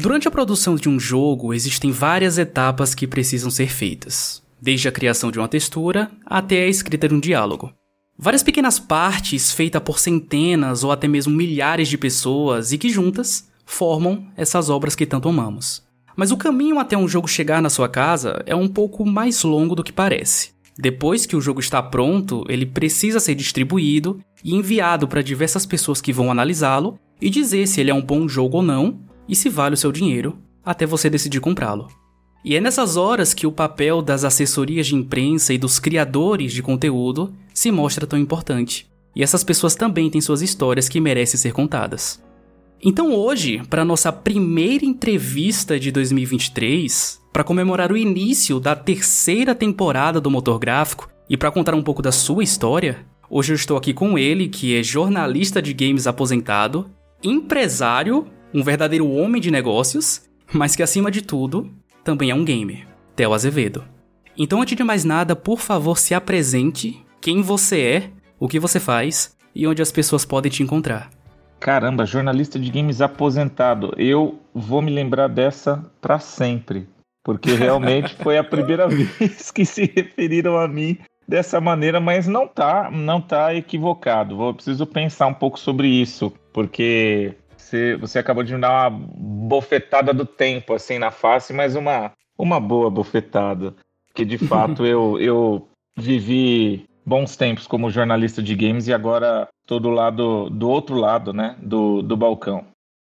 Durante a produção de um jogo, existem várias etapas que precisam ser feitas, desde a criação de uma textura até a escrita de um diálogo. Várias pequenas partes feitas por centenas ou até mesmo milhares de pessoas e que juntas formam essas obras que tanto amamos. Mas o caminho até um jogo chegar na sua casa é um pouco mais longo do que parece. Depois que o jogo está pronto, ele precisa ser distribuído e enviado para diversas pessoas que vão analisá-lo e dizer se ele é um bom jogo ou não e se vale o seu dinheiro, até você decidir comprá-lo. E é nessas horas que o papel das assessorias de imprensa e dos criadores de conteúdo se mostra tão importante. E essas pessoas também têm suas histórias que merecem ser contadas. Então hoje, para nossa primeira entrevista de 2023, para comemorar o início da terceira temporada do Motor Gráfico e para contar um pouco da sua história, hoje eu estou aqui com ele, que é jornalista de games aposentado, empresário um verdadeiro homem de negócios, mas que acima de tudo, também é um gamer, Theo Azevedo. Então, antes de mais nada, por favor, se apresente quem você é, o que você faz e onde as pessoas podem te encontrar. Caramba, jornalista de games aposentado. Eu vou me lembrar dessa para sempre, porque realmente foi a primeira vez que se referiram a mim dessa maneira, mas não tá, não tá equivocado. Vou preciso pensar um pouco sobre isso, porque você, você acabou de me dar uma bofetada do tempo, assim, na face, mas uma, uma boa bofetada. Que de fato eu, eu vivi bons tempos como jornalista de games e agora estou do lado do outro lado, né, do, do balcão.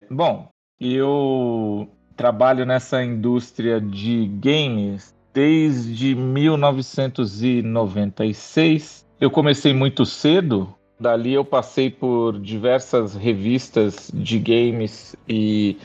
Bom, eu trabalho nessa indústria de games desde 1996. Eu comecei muito cedo, Dali eu passei por diversas revistas de games e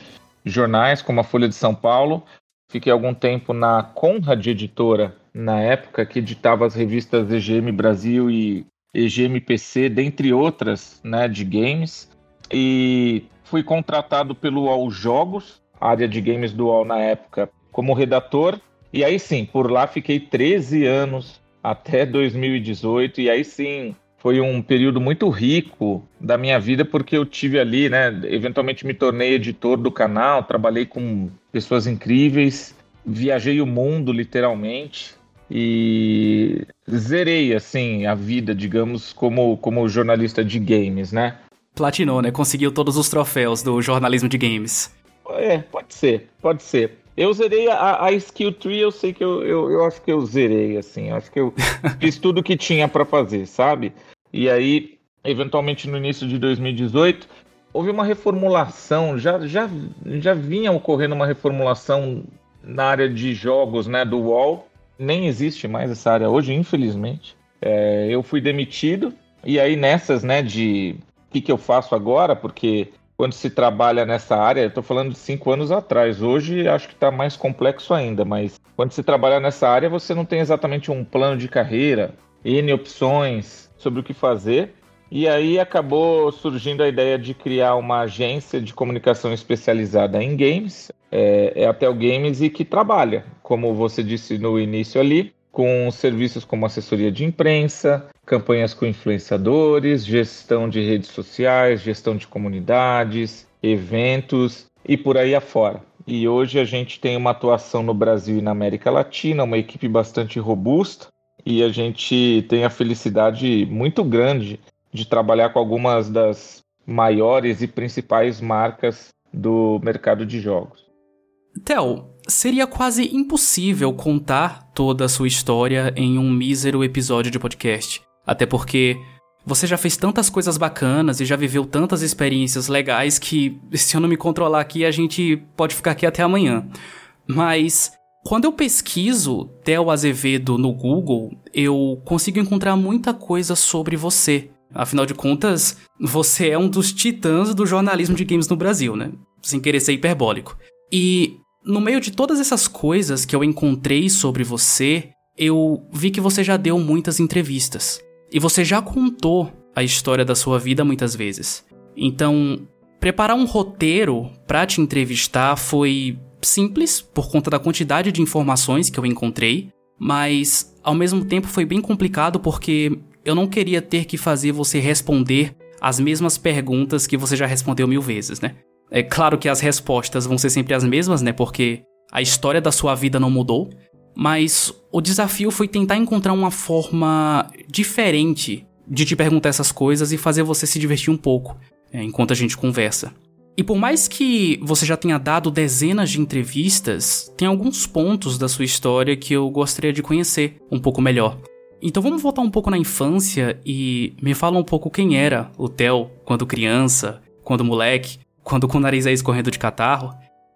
jornais, como a Folha de São Paulo. Fiquei algum tempo na Conrad Editora, na época, que editava as revistas EGM Brasil e EGM PC, dentre outras, né, de games. E fui contratado pelo UOL Jogos, área de games do UOL na época, como redator. E aí sim, por lá fiquei 13 anos até 2018, e aí sim foi um período muito rico da minha vida porque eu tive ali, né, eventualmente me tornei editor do canal, trabalhei com pessoas incríveis, viajei o mundo literalmente e zerei assim a vida, digamos, como como jornalista de games, né? Platinou, né? Conseguiu todos os troféus do jornalismo de games. É, pode ser, pode ser. Eu zerei a, a Skill Tree, eu sei que eu, eu, eu acho que eu zerei, assim. Eu acho que eu fiz tudo que tinha para fazer, sabe? E aí, eventualmente no início de 2018, houve uma reformulação, já, já, já vinha ocorrendo uma reformulação na área de jogos né, do UOL. Nem existe mais essa área hoje, infelizmente. É, eu fui demitido, e aí nessas, né, de o que, que eu faço agora, porque quando se trabalha nessa área, eu estou falando de cinco anos atrás, hoje acho que está mais complexo ainda, mas quando se trabalha nessa área, você não tem exatamente um plano de carreira, N opções, sobre o que fazer. E aí acabou surgindo a ideia de criar uma agência de comunicação especializada em games, é, é a Tel Games, e que trabalha, como você disse no início ali, com serviços como assessoria de imprensa, campanhas com influenciadores, gestão de redes sociais, gestão de comunidades, eventos e por aí afora. E hoje a gente tem uma atuação no Brasil e na América Latina, uma equipe bastante robusta, e a gente tem a felicidade muito grande de trabalhar com algumas das maiores e principais marcas do mercado de jogos. Theo, seria quase impossível contar toda a sua história em um mísero episódio de podcast. Até porque você já fez tantas coisas bacanas e já viveu tantas experiências legais que, se eu não me controlar aqui, a gente pode ficar aqui até amanhã. Mas quando eu pesquiso Theo Azevedo no Google, eu consigo encontrar muita coisa sobre você. Afinal de contas, você é um dos titãs do jornalismo de games no Brasil, né? Sem querer ser hiperbólico. E no meio de todas essas coisas que eu encontrei sobre você, eu vi que você já deu muitas entrevistas. E você já contou a história da sua vida muitas vezes. Então, preparar um roteiro para te entrevistar foi simples por conta da quantidade de informações que eu encontrei, mas ao mesmo tempo foi bem complicado porque eu não queria ter que fazer você responder as mesmas perguntas que você já respondeu mil vezes, né? É claro que as respostas vão ser sempre as mesmas, né? Porque a história da sua vida não mudou. Mas o desafio foi tentar encontrar uma forma diferente de te perguntar essas coisas e fazer você se divertir um pouco é, enquanto a gente conversa. E por mais que você já tenha dado dezenas de entrevistas, tem alguns pontos da sua história que eu gostaria de conhecer um pouco melhor. Então vamos voltar um pouco na infância e me fala um pouco quem era o Theo quando criança, quando moleque, quando com o nariz aí escorrendo de catarro.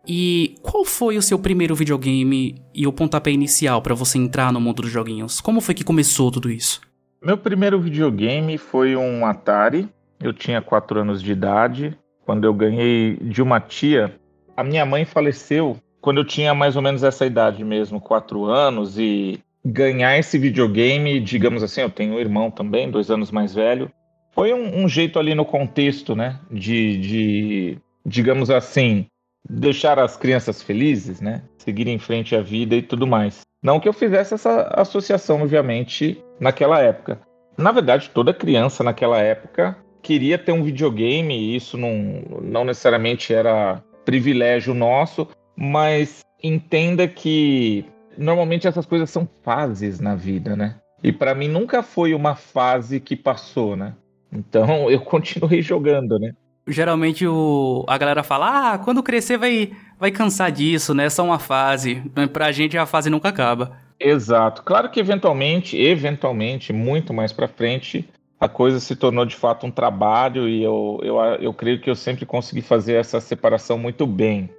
E qual foi o seu primeiro videogame e o pontapé inicial para você entrar no mundo dos joguinhos? Como foi que começou tudo isso? Meu primeiro videogame foi um Atari. Eu tinha 4 anos de idade quando eu ganhei de uma tia. A minha mãe faleceu quando eu tinha mais ou menos essa idade mesmo, 4 anos, e ganhar esse videogame, digamos assim, eu tenho um irmão também, dois anos mais velho, foi um, um jeito ali no contexto, né, de, de, digamos assim, deixar as crianças felizes, né, seguir em frente à vida e tudo mais. Não que eu fizesse essa associação, obviamente, naquela época. Na verdade, toda criança naquela época queria ter um videogame, e isso não, não necessariamente era privilégio nosso, mas entenda que normalmente essas coisas são fases na vida, né? E para mim nunca foi uma fase que passou, né? Então eu continuei jogando, né? Geralmente o, a galera fala: ah, quando crescer vai, vai cansar disso, né? É só uma fase. Pra gente a fase nunca acaba. Exato. Claro que eventualmente, eventualmente, muito mais pra frente, a coisa se tornou de fato um trabalho e eu, eu, eu creio que eu sempre consegui fazer essa separação muito bem.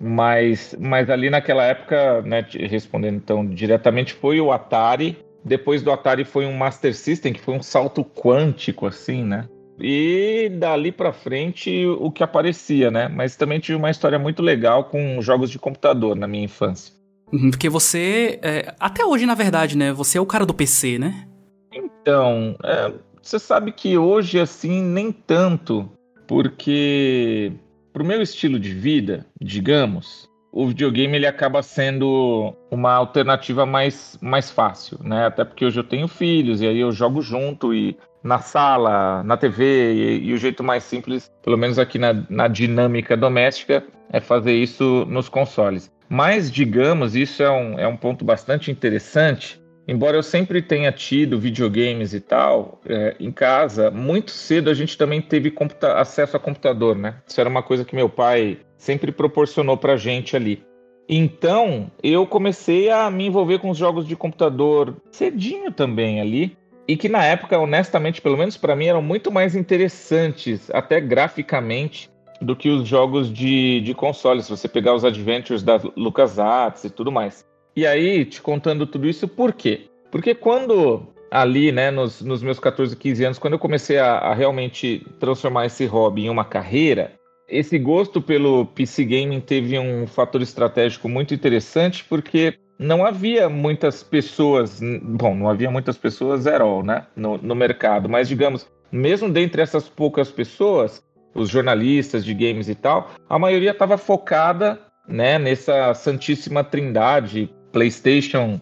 Mas, mas ali naquela época, né, respondendo então diretamente, foi o Atari. Depois do Atari foi um Master System, que foi um salto quântico, assim, né? E dali para frente o que aparecia, né? Mas também tive uma história muito legal com jogos de computador na minha infância. Uhum, porque você, é, até hoje na verdade, né? Você é o cara do PC, né? Então, é, você sabe que hoje assim nem tanto, porque para o meu estilo de vida, digamos, o videogame ele acaba sendo uma alternativa mais, mais fácil, né? Até porque hoje eu tenho filhos e aí eu jogo junto e na sala, na TV e, e o jeito mais simples, pelo menos aqui na, na dinâmica doméstica, é fazer isso nos consoles. Mas, digamos, isso é um, é um ponto bastante interessante, Embora eu sempre tenha tido videogames e tal é, em casa, muito cedo a gente também teve acesso a computador, né? Isso era uma coisa que meu pai sempre proporcionou pra gente ali. Então, eu comecei a me envolver com os jogos de computador cedinho também ali, e que na época, honestamente, pelo menos para mim, eram muito mais interessantes, até graficamente, do que os jogos de, de console. Se você pegar os adventures da LucasArts e tudo mais. E aí, te contando tudo isso, por quê? Porque quando ali, né, nos, nos meus 14, 15 anos, quando eu comecei a, a, realmente transformar esse hobby em uma carreira, esse gosto pelo PC Gaming teve um fator estratégico muito interessante, porque não havia muitas pessoas, bom, não havia muitas pessoas zero, né, no, no mercado, mas digamos, mesmo dentre essas poucas pessoas, os jornalistas de games e tal, a maioria estava focada né, nessa santíssima trindade PlayStation,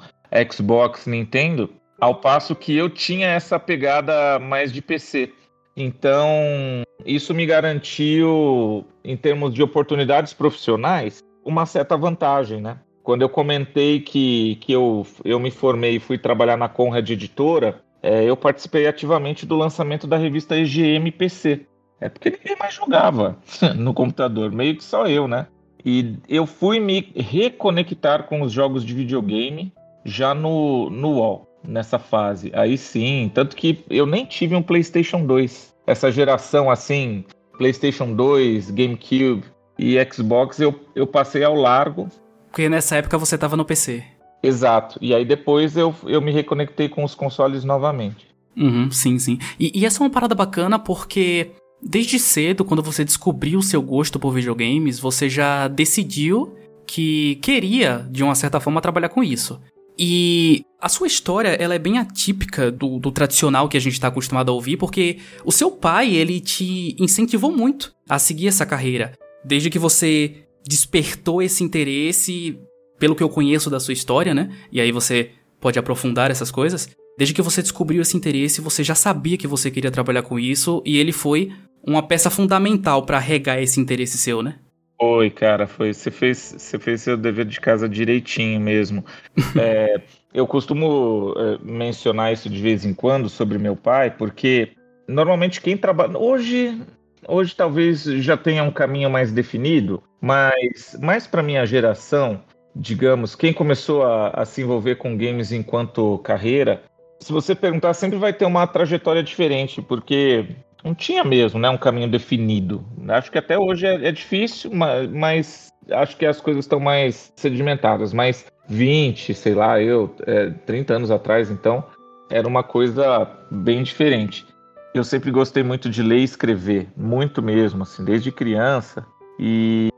Xbox, Nintendo, ao passo que eu tinha essa pegada mais de PC. Então, isso me garantiu, em termos de oportunidades profissionais, uma certa vantagem, né? Quando eu comentei que, que eu, eu me formei e fui trabalhar na Conrad Editora, é, eu participei ativamente do lançamento da revista EGM PC. É porque ninguém mais jogava no computador, meio que só eu, né? E eu fui me reconectar com os jogos de videogame já no, no UOL, nessa fase. Aí sim, tanto que eu nem tive um PlayStation 2. Essa geração assim, PlayStation 2, GameCube e Xbox, eu, eu passei ao largo. Porque nessa época você estava no PC. Exato. E aí depois eu, eu me reconectei com os consoles novamente. Uhum, sim, sim. E, e essa é uma parada bacana porque Desde cedo, quando você descobriu o seu gosto por videogames, você já decidiu que queria, de uma certa forma, trabalhar com isso. E a sua história, ela é bem atípica do, do tradicional que a gente está acostumado a ouvir, porque o seu pai, ele te incentivou muito a seguir essa carreira. Desde que você despertou esse interesse, pelo que eu conheço da sua história, né? E aí você pode aprofundar essas coisas. Desde que você descobriu esse interesse, você já sabia que você queria trabalhar com isso e ele foi uma peça fundamental para regar esse interesse seu, né? Foi, cara, foi. Você fez, você fez seu dever de casa direitinho mesmo. é, eu costumo é, mencionar isso de vez em quando sobre meu pai, porque normalmente quem trabalha. Hoje, hoje talvez já tenha um caminho mais definido, mas mais para minha geração, digamos, quem começou a, a, se envolver com games enquanto carreira, se você perguntar, sempre vai ter uma trajetória diferente, porque não tinha mesmo né, um caminho definido. Acho que até hoje é, é difícil, mas, mas, acho que as coisas estão mais sedimentadas. Mas 20, sei lá, eu, é, 30 anos atrás, então, era uma coisa bem diferente. Eu sempre gostei muito de ler e escrever, muito mesmo, assim, desde criança. E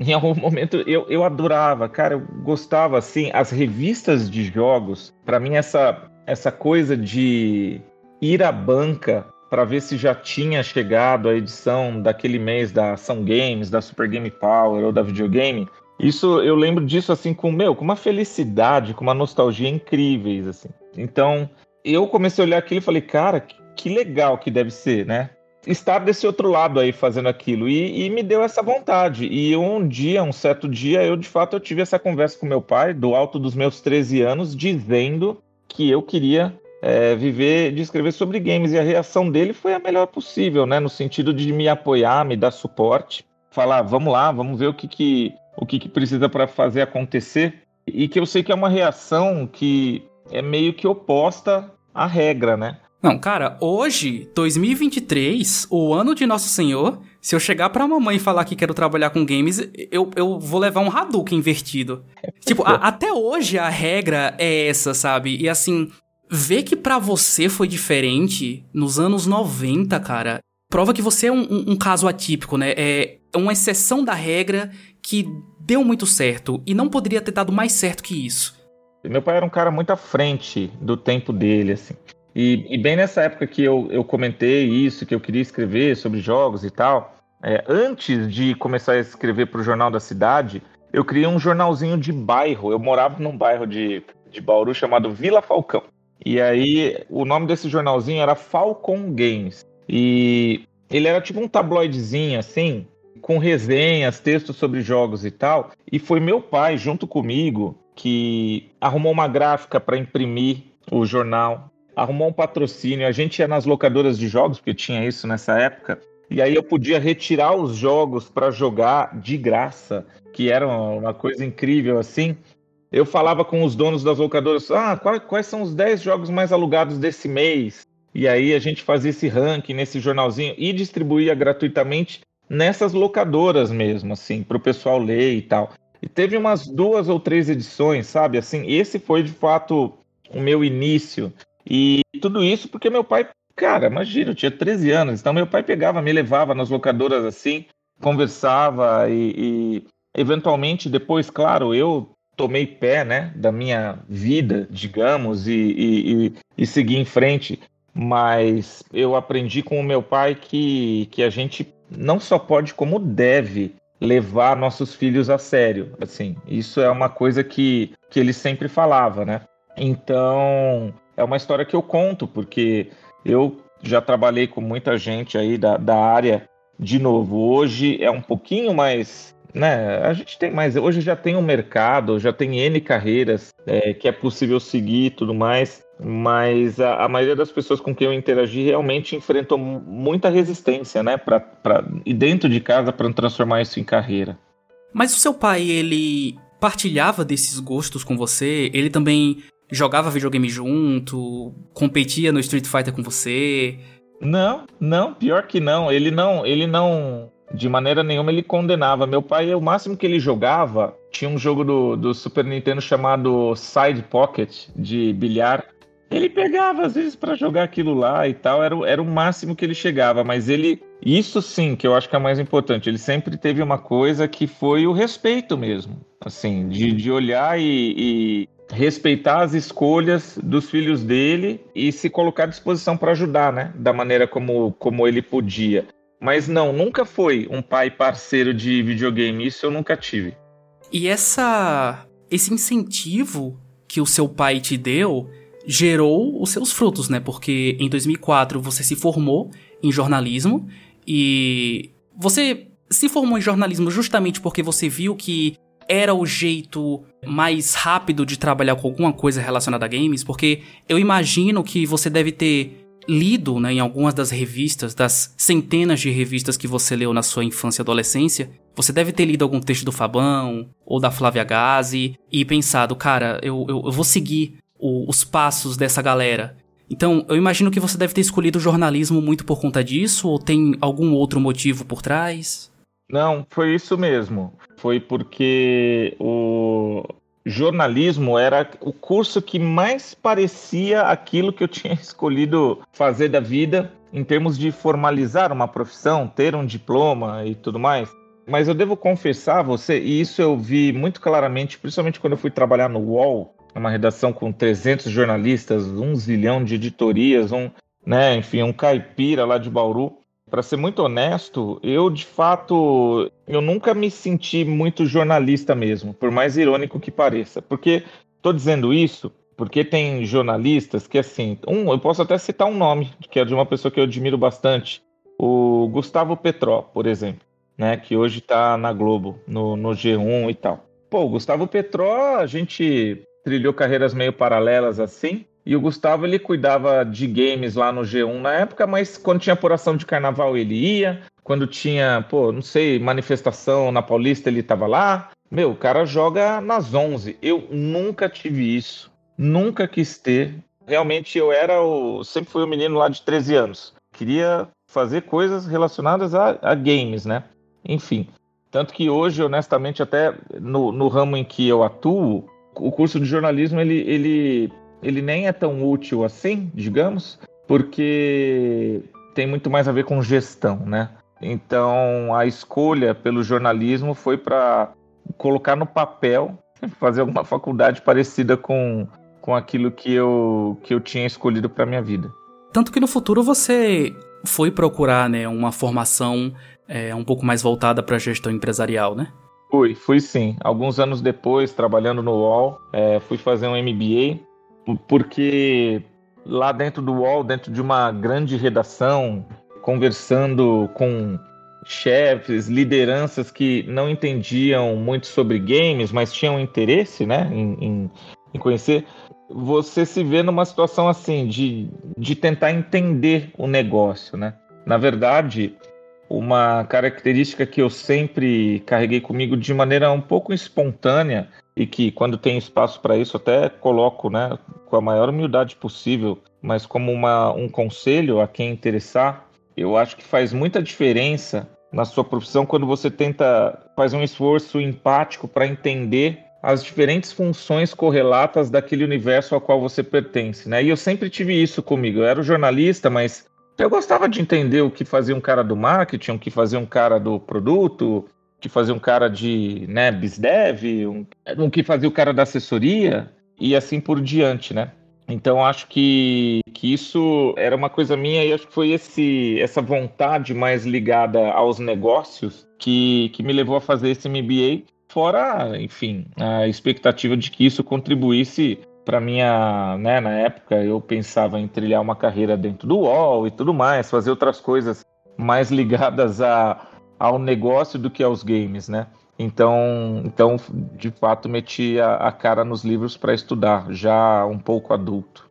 em algum momento eu, eu adorava, cara, eu gostava, assim, as revistas de jogos, para mim essa, essa coisa de ir à banca para ver se já tinha chegado a edição daquele mês da Ação Games, da Super Game Power ou da videogame. Isso eu lembro disso assim com meu, com uma felicidade, com uma nostalgia incríveis assim. Então, eu comecei a olhar aquilo e falei, cara, que, legal que deve ser, né? Estar desse outro lado aí fazendo aquilo e, e, me deu essa vontade. E um dia, um certo dia, eu de fato eu tive essa conversa com meu pai, do alto dos meus 13 anos, dizendo que eu queria é, viver de escrever sobre games. E a reação dele foi a melhor possível, né? No sentido de me apoiar, me dar suporte, falar, vamos lá, vamos ver o que, que, o que, que precisa para fazer acontecer. E que eu sei que é uma reação que é meio que oposta à regra, né? Não, cara, hoje, 2023, o ano de Nosso Senhor, se eu chegar pra mamãe e falar que quero trabalhar com games, eu, eu vou levar um Hadouken invertido. tipo, a, até hoje a regra é essa, sabe? E assim, ver que para você foi diferente nos anos 90, cara, prova que você é um, um, caso atípico, né? É uma exceção da regra que deu muito certo e não poderia ter dado mais certo que isso. Meu pai era um cara muito à frente do tempo dele, assim. E, e bem nessa época que eu, eu comentei isso, que eu queria escrever sobre jogos e tal, é, antes de começar a escrever para o Jornal da Cidade, eu criei um jornalzinho de bairro. Eu morava num bairro de, de Bauru chamado Vila Falcão. E aí, o nome desse jornalzinho era Falcon Games. E ele era tipo um tabloidezinho, assim, com resenhas, textos sobre jogos e tal. E foi meu pai, junto comigo, que arrumou uma gráfica para imprimir o jornal, arrumou um patrocínio. A gente ia nas locadoras de jogos, porque tinha isso nessa época. E aí eu podia retirar os jogos para jogar de graça, que era uma coisa incrível assim eu falava com os donos das locadoras, ah, quais, quais são os 10 jogos mais alugados desse mês? E aí a gente fazia esse ranking nesse jornalzinho e distribuía gratuitamente nessas locadoras mesmo, assim, para o pessoal ler e tal. E teve umas duas ou três edições, sabe? Assim, esse foi de fato o meu início. E tudo isso porque meu pai, cara, imagina, eu tinha 13 anos, então meu pai pegava, me levava nas locadoras assim, conversava e, e eventualmente depois, claro, eu tomei pé, né, da minha vida, digamos, e, e, e, e segui em frente. Mas eu aprendi com o meu pai que, que a gente não só pode, como deve levar nossos filhos a sério. Assim, isso é uma coisa que, que ele sempre falava, né? Então, é uma história que eu conto, porque eu já trabalhei com muita gente aí da, da área. De novo, hoje é um pouquinho mais né? A gente tem mais. Hoje já tem um mercado, já tem N carreiras é, que é possível seguir e tudo mais. Mas a, a, maioria das pessoas com quem eu interagi realmente enfrentou muita resistência, né? Pra, pra, e dentro de casa para transformar isso em carreira. Mas o seu pai, ele partilhava desses gostos com você? Ele também jogava videogame junto? Competia no Street Fighter com você? Não, não, pior que não. Ele não, ele não de maneira nenhuma ele condenava. Meu pai, o máximo que ele jogava, tinha um jogo do, do Super Nintendo chamado Side Pocket, de bilhar. Ele pegava às vezes para jogar aquilo lá e tal, era, era o máximo que ele chegava, mas ele, isso sim, que eu acho que é mais importante, ele sempre teve uma coisa que foi o respeito mesmo, assim, de, de olhar e, e respeitar as escolhas dos filhos dele e se colocar à disposição para ajudar, né? Da maneira como, como ele podia. Mas não, nunca foi um pai parceiro de videogame, isso eu nunca tive. E essa esse incentivo que o seu pai te deu gerou os seus frutos, né? Porque em 2004 você se formou em jornalismo E você se formou em jornalismo justamente porque você viu que era o jeito mais rápido de trabalhar com alguma coisa relacionada a games? Porque eu imagino que você deve ter lido né, em algumas das revistas, das centenas de revistas que você leu na sua infância e adolescência, você deve ter lido algum texto do Fabão ou da Flávia Gazi e pensado, cara, eu, eu, eu vou seguir o, os passos dessa galera. Então, eu imagino que você deve ter escolhido o jornalismo muito por conta disso, ou tem algum outro motivo por trás? Não, foi isso mesmo. Foi porque o jornalismo era o curso que mais parecia aquilo que eu tinha escolhido fazer da vida em termos de formalizar uma profissão, ter um diploma e tudo mais. Mas eu devo confessar a você, e isso eu vi muito claramente, principalmente quando eu fui trabalhar no UOL, uma redação com 300 jornalistas, um zilhão de editorias, um, né, enfim, um caipira lá de Bauru. Para ser muito honesto, eu de fato eu nunca me senti muito jornalista mesmo, por mais irônico que pareça. Porque estou dizendo isso porque tem jornalistas que assim, um, eu posso até citar um nome, que é de uma pessoa que eu admiro bastante, o Gustavo Petró, por exemplo, né, que hoje está na Globo, no, no G1 e tal. Pô, o Gustavo Petró, a gente trilhou carreiras meio paralelas assim. E o Gustavo ele cuidava de games lá no G1 na época, mas quando tinha apuração de carnaval ele ia, quando tinha, pô, não sei, manifestação na Paulista ele tava lá. Meu, o cara joga nas 11. Eu nunca tive isso, nunca quis ter. Realmente eu era o, sempre fui o um menino lá de 13 anos. Queria fazer coisas relacionadas a, a games, né? Enfim, tanto que hoje, honestamente, até no, no ramo em que eu atuo, o curso de jornalismo ele, ele ele nem é tão útil assim, digamos, porque tem muito mais a ver com gestão, né? Então a escolha pelo jornalismo foi para colocar no papel, fazer alguma faculdade parecida com, com aquilo que eu, que eu tinha escolhido para minha vida. Tanto que no futuro você foi procurar né, uma formação é, um pouco mais voltada para a gestão empresarial, né? Fui, fui sim. Alguns anos depois, trabalhando no UOL, é, fui fazer um MBA porque lá dentro do UOL, dentro de uma grande redação, conversando com chefes, lideranças que não entendiam muito sobre games, mas tinham interesse né, em, em, em conhecer, você se vê numa situação assim, de, de tentar entender o negócio. Né? Na verdade, uma característica que eu sempre carreguei comigo de maneira um pouco espontânea e que quando tem espaço para isso até coloco, né, com a maior humildade possível, mas como uma, um conselho a quem interessar, eu acho que faz muita diferença na sua profissão quando você tenta faz um esforço empático para entender as diferentes funções correlatas daquele universo ao qual você pertence, né? E eu sempre tive isso comigo. Eu era jornalista, mas eu gostava de entender o que fazia um cara do marketing, o que fazia um cara do produto, que fazia um cara de né, BizDev, um, um que fazia o cara da assessoria e assim por diante, né? Então acho que, que isso era uma coisa minha e acho que foi esse, essa vontade mais ligada aos negócios que, que me levou a fazer esse MBA, fora, enfim, a expectativa de que isso contribuísse para minha, né, na época eu pensava em trilhar uma carreira dentro do UOL e tudo mais, fazer outras coisas mais ligadas a ao negócio do que aos games, né? Então, então de fato, meti a, a cara nos livros para estudar, já um pouco adulto.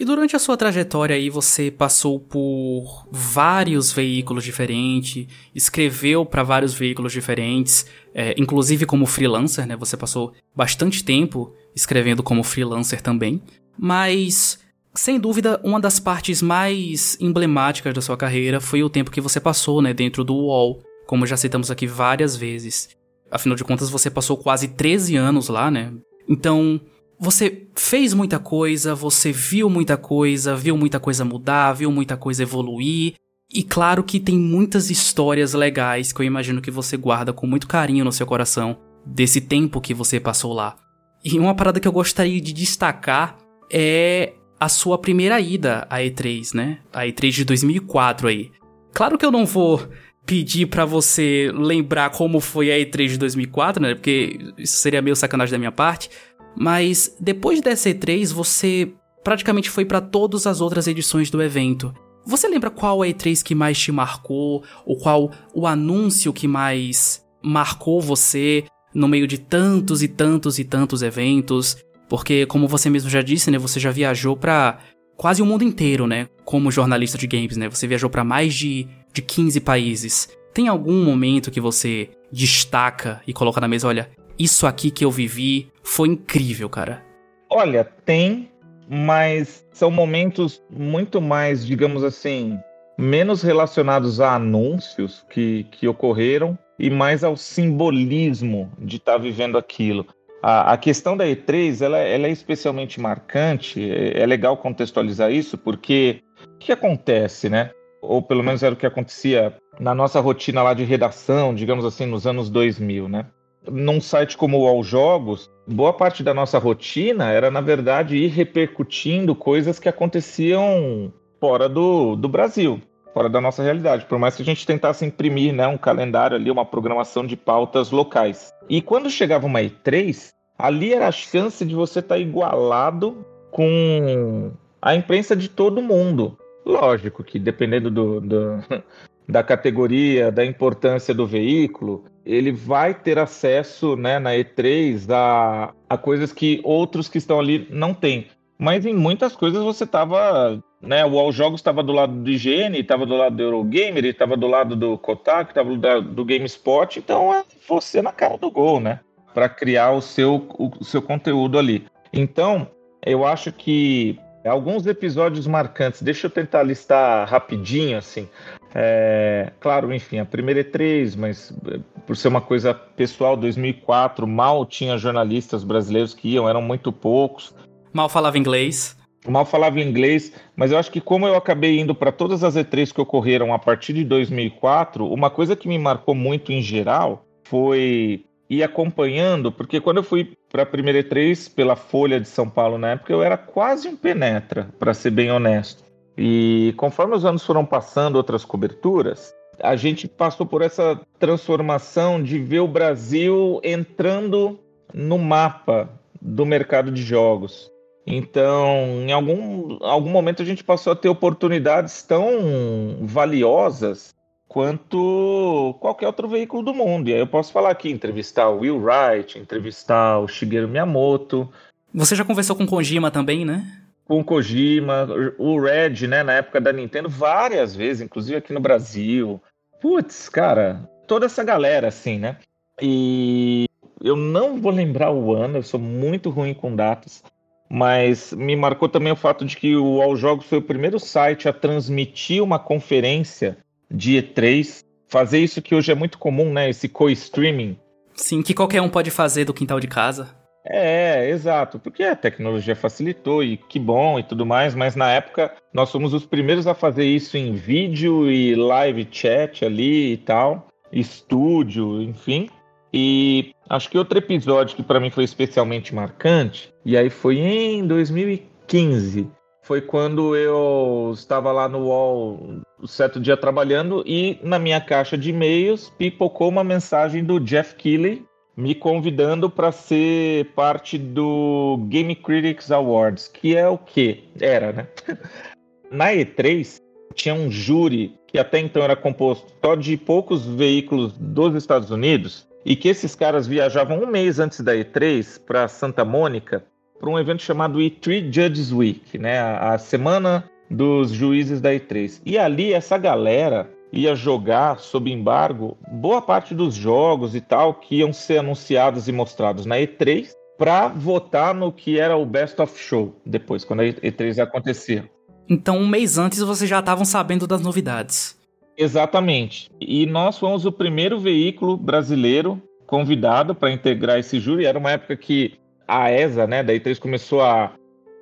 E durante a sua trajetória aí, você passou por vários veículos diferentes, escreveu para vários veículos diferentes, é, inclusive como freelancer, né? Você passou bastante tempo escrevendo como freelancer também. Mas, sem dúvida, uma das partes mais emblemáticas da sua carreira foi o tempo que você passou, né, dentro do UOL, como já citamos aqui várias vezes. Afinal de contas, você passou quase 13 anos lá, né? Então, você fez muita coisa, você viu muita coisa, viu muita coisa mudar, viu muita coisa evoluir. E claro que tem muitas histórias legais que eu imagino que você guarda com muito carinho no seu coração desse tempo que você passou lá. E uma parada que eu gostaria de destacar é a sua primeira ida à E3, né? A E3 de 2004 aí. Claro que eu não vou pedir para você lembrar como foi a E3 de 2004, né? Porque isso seria meio sacanagem da minha parte. Mas depois dessa E3, você praticamente foi para todas as outras edições do evento. Você lembra qual a E3 que mais te marcou? Ou qual o anúncio que mais marcou você no meio de tantos e tantos e tantos eventos? Porque, como você mesmo já disse, né? Você já viajou para quase o mundo inteiro, né? Como jornalista de games, né? Você viajou para mais de, de 15 países. Tem algum momento que você destaca e coloca na mesa, olha, isso aqui que eu vivi foi incrível, cara? Olha, tem, mas são momentos muito mais, digamos assim, menos relacionados a anúncios que, que ocorreram e mais ao simbolismo de estar tá vivendo aquilo. A, a, questão da E3 ela, ela, é especialmente marcante, é, é legal contextualizar isso, porque o que acontece, né? Ou pelo menos era o que acontecia na nossa rotina lá de redação, digamos assim, nos anos 2000, né? Num site como o All Jogos, boa parte da nossa rotina era, na verdade, ir repercutindo coisas que aconteciam fora do, do Brasil, fora da nossa realidade. Por mais que a gente tentasse imprimir né, um calendário ali, uma programação de pautas locais. E quando chegava uma E3, ali era a chance de você estar tá igualado com a imprensa de todo mundo. Lógico que dependendo do, do, da categoria, da importância do veículo, ele vai ter acesso né, na E3 a, a coisas que outros que estão ali não têm. Mas em muitas coisas você estava. Né, o All Jogos estava do lado do IGN, estava do lado do Eurogamer, estava do lado do Kotaku, estava do do GameSpot. Então é você na cara do gol, né? Para criar o seu, o seu conteúdo ali. Então, eu acho que alguns episódios marcantes, deixa eu tentar listar rapidinho, assim. É, claro, enfim, a primeira é três, mas é, por ser uma coisa pessoal, 2004, mal tinha jornalistas brasileiros que iam, eram muito poucos. Mal falava inglês. Mal falava inglês, mas eu acho que como eu acabei indo para todas as E3 que ocorreram a partir de 2004, uma coisa que me marcou muito em geral foi ir acompanhando, porque quando eu fui para a primeira E3 pela Folha de São Paulo na época, eu era quase um penetra, para ser bem honesto. E conforme os anos foram passando, outras coberturas, a gente passou por essa transformação de ver o Brasil entrando no mapa do mercado de jogos. Então, em algum, algum momento, a gente passou a ter oportunidades tão valiosas quanto qualquer outro veículo do mundo. E aí eu posso falar aqui, entrevistar o Will Wright, entrevistar o Shigeru Miyamoto. Você já conversou com o Kojima também, né? com o Kojima, o Red, né, na época da Nintendo, várias vezes, inclusive aqui no Brasil. Putz, cara, toda essa galera, assim, né? E eu não vou lembrar o ano, eu sou muito ruim com datas, mas me marcou também o fato de que o All Jogos foi o primeiro site a transmitir uma conferência de E3, fazer isso que hoje é muito comum, né, esse co-streaming. Sim, que qualquer um pode fazer do quintal de casa. É, exato, porque a tecnologia facilitou e que bom e tudo mais, mas na época nós somos os primeiros a fazer isso em vídeo e live chat ali e tal, estúdio, enfim. E acho que outro episódio que para mim foi especialmente marcante, e aí foi em 2015, foi quando eu estava lá no UOL um certo dia trabalhando e na minha caixa de e-mails pipocou uma mensagem do Jeff Keighley me convidando para ser parte do Game Critics Awards, que é o que era, né? Na E3 tinha um júri que até então era composto só de poucos veículos dos Estados Unidos e que esses caras viajavam um mês antes da E3 para Santa Mônica para um evento chamado E3 Judges Week, né? A, a semana dos juízes da E3. E ali essa galera ia jogar sob embargo boa parte dos jogos e tal que iam ser anunciados e mostrados na E3 para votar no que era o Best of Show depois, quando a E3 ia acontecer. Então, um mês antes vocês já estavam sabendo das novidades. Exatamente. E nós fomos o primeiro veículo brasileiro convidado para integrar esse júri. Era uma época que a ESA, né, da E3 começou a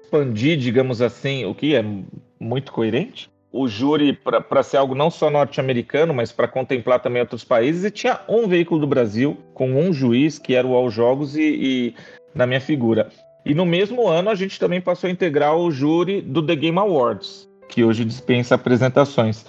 expandir, digamos assim, o que é muito coerente, o júri para ser algo não só norte-americano, mas para contemplar também outros países, e tinha um veículo do Brasil com um juiz, que era o All Jogos, e, e na minha figura. E no mesmo ano a gente também passou a integrar o júri do The Game Awards, que hoje dispensa apresentações.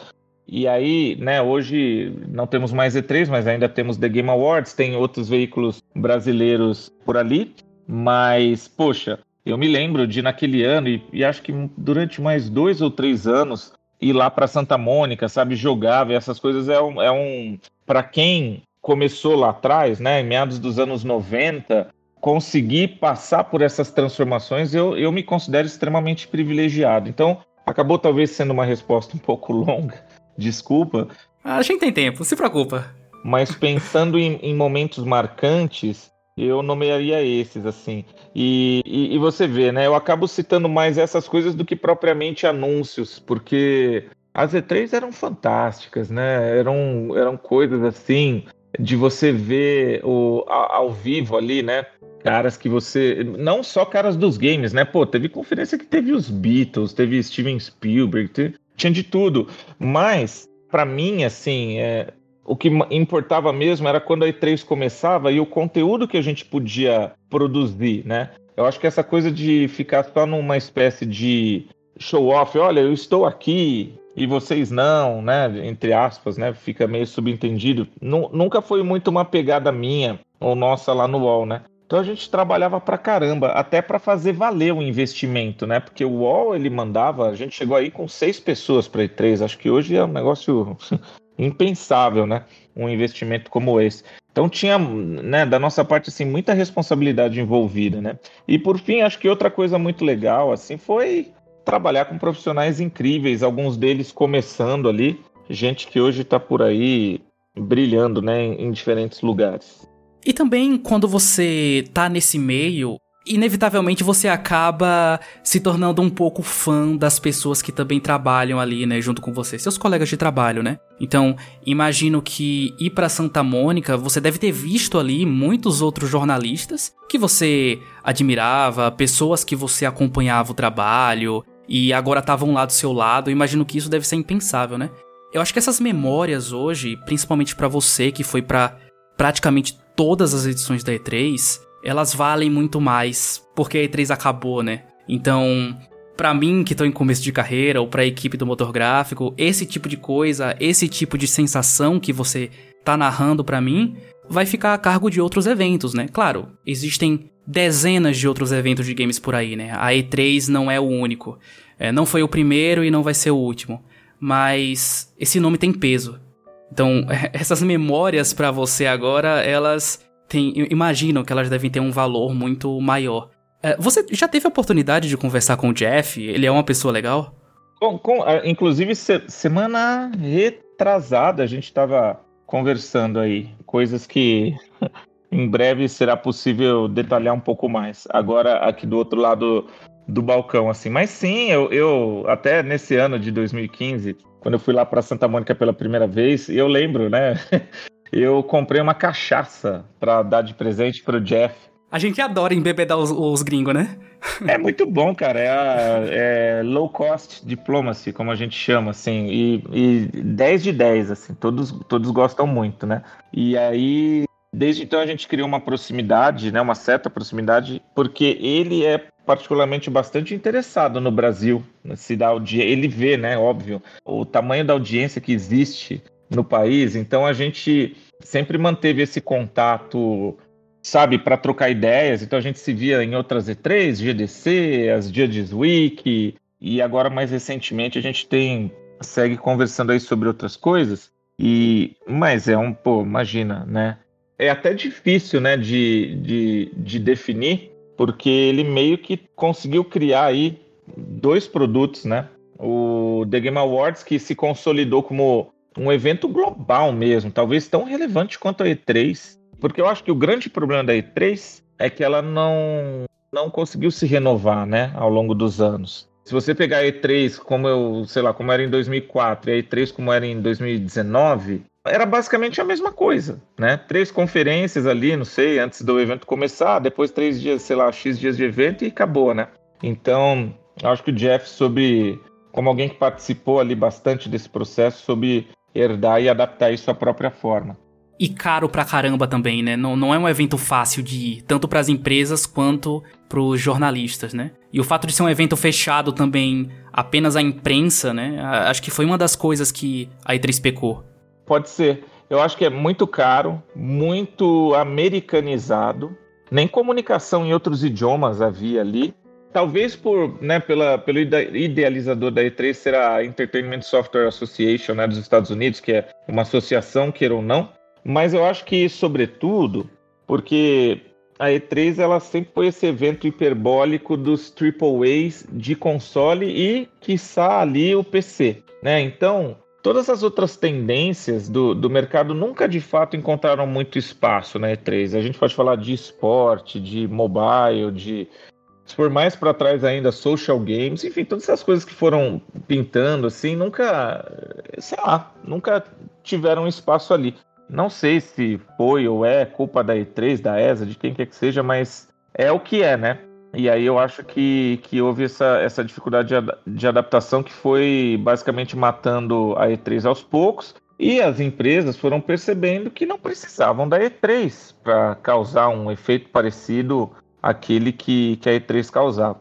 E aí, né, hoje não temos mais E3, mas ainda temos The Game Awards, tem outros veículos brasileiros por ali, mas, poxa, eu me lembro de naquele ano, e, e acho que durante mais dois ou três anos, ir lá para Santa Mônica, sabe, jogar, ver essas coisas é um, é um para quem começou lá atrás, né, em meados dos anos 90, conseguir passar por essas transformações, eu, eu me considero extremamente privilegiado. Então, acabou talvez sendo uma resposta um pouco longa, desculpa. A gente tem tempo, se preocupa. Mas pensando em, em momentos marcantes, eu nomearia esses, assim. E, e, e, você vê, né? Eu acabo citando mais essas coisas do que propriamente anúncios, porque as E3 eram fantásticas, né? Eram, eram coisas assim de você ver o, ao vivo ali, né? Caras que você. Não só caras dos games, né? Pô, teve conferência que teve os Beatles, teve Steven Spielberg, teve, tinha de tudo. Mas, para mim, assim, é, o que importava mesmo era quando a E3 começava e o conteúdo que a gente podia produzir, né? Eu acho que essa coisa de ficar só numa espécie de show-off, olha, eu estou aqui e vocês não, né? Entre aspas, né? Fica meio subentendido. Nunca foi muito uma pegada minha ou nossa lá no UOL, né? Então a gente trabalhava pra caramba, até para fazer valer o investimento, né? Porque o UOL ele mandava, a gente chegou aí com seis pessoas para E3. Acho que hoje é um negócio impensável, né? Um investimento como esse. Então tinha, né, da nossa parte assim, muita responsabilidade envolvida, né? E por fim, acho que outra coisa muito legal assim foi trabalhar com profissionais incríveis, alguns deles começando ali, gente que hoje está por aí brilhando, né, em, diferentes lugares. E também quando você tá nesse meio, inevitavelmente você acaba se tornando um pouco fã das pessoas que também trabalham ali, né, junto com você, seus colegas de trabalho, né? Então, imagino que ir para Santa Mônica, você deve ter visto ali muitos outros jornalistas que você admirava, pessoas que você acompanhava o trabalho e agora estavam lá do seu lado. imagino que isso deve ser impensável, né? Eu acho que essas memórias hoje, principalmente para você que foi para praticamente todas as edições da E3, elas valem muito mais, porque a E3 acabou, né? Então, para mim que tô em começo de carreira ou para a equipe do motor gráfico, esse tipo de coisa, esse tipo de sensação que você tá narrando para mim, vai ficar a cargo de outros eventos, né? Claro, existem dezenas de outros eventos de games por aí, né? A E3 não é o único. É, não foi o primeiro e não vai ser o último. Mas esse nome tem peso. Então, essas memórias para você agora, elas tem, imagino que elas devem ter um valor muito maior. É, você já teve a oportunidade de conversar com o Jeff? Ele é uma pessoa legal? Com, com, inclusive, se, semana retrasada a gente estava conversando aí, coisas que em breve será possível detalhar um pouco mais. Agora, aqui do outro lado do balcão, assim. Mas sim, eu, eu até nesse ano de 2015, quando eu fui lá para Santa Mônica pela primeira vez, eu lembro, né? eu comprei uma cachaça para dar de presente pro Jeff. A gente adora embebedar os, os gringos, né? é muito bom, cara. É, a, é, low cost diplomacy, como a gente chama, assim. E, e 10 de 10, assim. Todos, todos gostam muito, né? E aí, desde então, a gente criou uma proximidade, né? Uma certa proximidade, porque ele é particularmente bastante interessado no Brasil. Se dá ele vê, né? Óbvio, o tamanho da audiência que existe no país. Então a gente sempre manteve esse contato, sabe, para trocar ideias. Então a gente se via em outras E3, GDC, as Judges Week, e agora mais recentemente a gente tem segue conversando aí sobre outras coisas. E mas é um, pô, imagina, né? É até difícil, né, de, de, de definir, porque ele meio que conseguiu criar aí dois produtos, né? O The Game Awards, que se consolidou como um evento global mesmo, talvez tão relevante quanto a E3, porque eu acho que o grande problema da E3 é que ela não não conseguiu se renovar, né, ao longo dos anos. Se você pegar a E3 como eu, sei lá, como era em 2004 e a E3 como era em 2019, era basicamente a mesma coisa, né? Três conferências ali, não sei, antes do evento começar, depois três dias, sei lá, X dias de evento e acabou, né? Então, acho que o Jeff, sobre, como alguém que participou ali bastante desse processo, sobre herdar e adaptar isso à própria forma. E caro pra caramba também, né? Não, não é um evento fácil de ir, tanto para as empresas quanto para os jornalistas, né? E o fato de ser um evento fechado também apenas à imprensa, né? Acho que foi uma das coisas que a E3 pecou. Pode ser. Eu acho que é muito caro, muito americanizado. Nem comunicação em outros idiomas havia ali. Talvez por, né, pela, pelo idealizador da E3 ser a Entertainment Software Association né, dos Estados Unidos, que é uma associação, queira ou não, mas eu acho que, sobretudo, porque a E3 ela sempre foi esse evento hiperbólico dos triple A's de console e, quiçá, ali o PC. Né? Então, todas as outras tendências do, do mercado nunca de fato encontraram muito espaço na E3. A gente pode falar de esporte, de mobile, de se for mais para trás ainda, social games, enfim, todas essas coisas que foram pintando assim, nunca, sei lá, nunca tiveram espaço ali. Não sei se foi ou é culpa da E3, da ESA, de quem quer que seja, mas é o que é, né? E aí eu acho que, que houve essa, essa dificuldade de, de adaptação que foi basicamente matando a E3 aos poucos. E as empresas foram percebendo que não precisavam da E3 para causar um efeito parecido aquele que, que a E3 causava.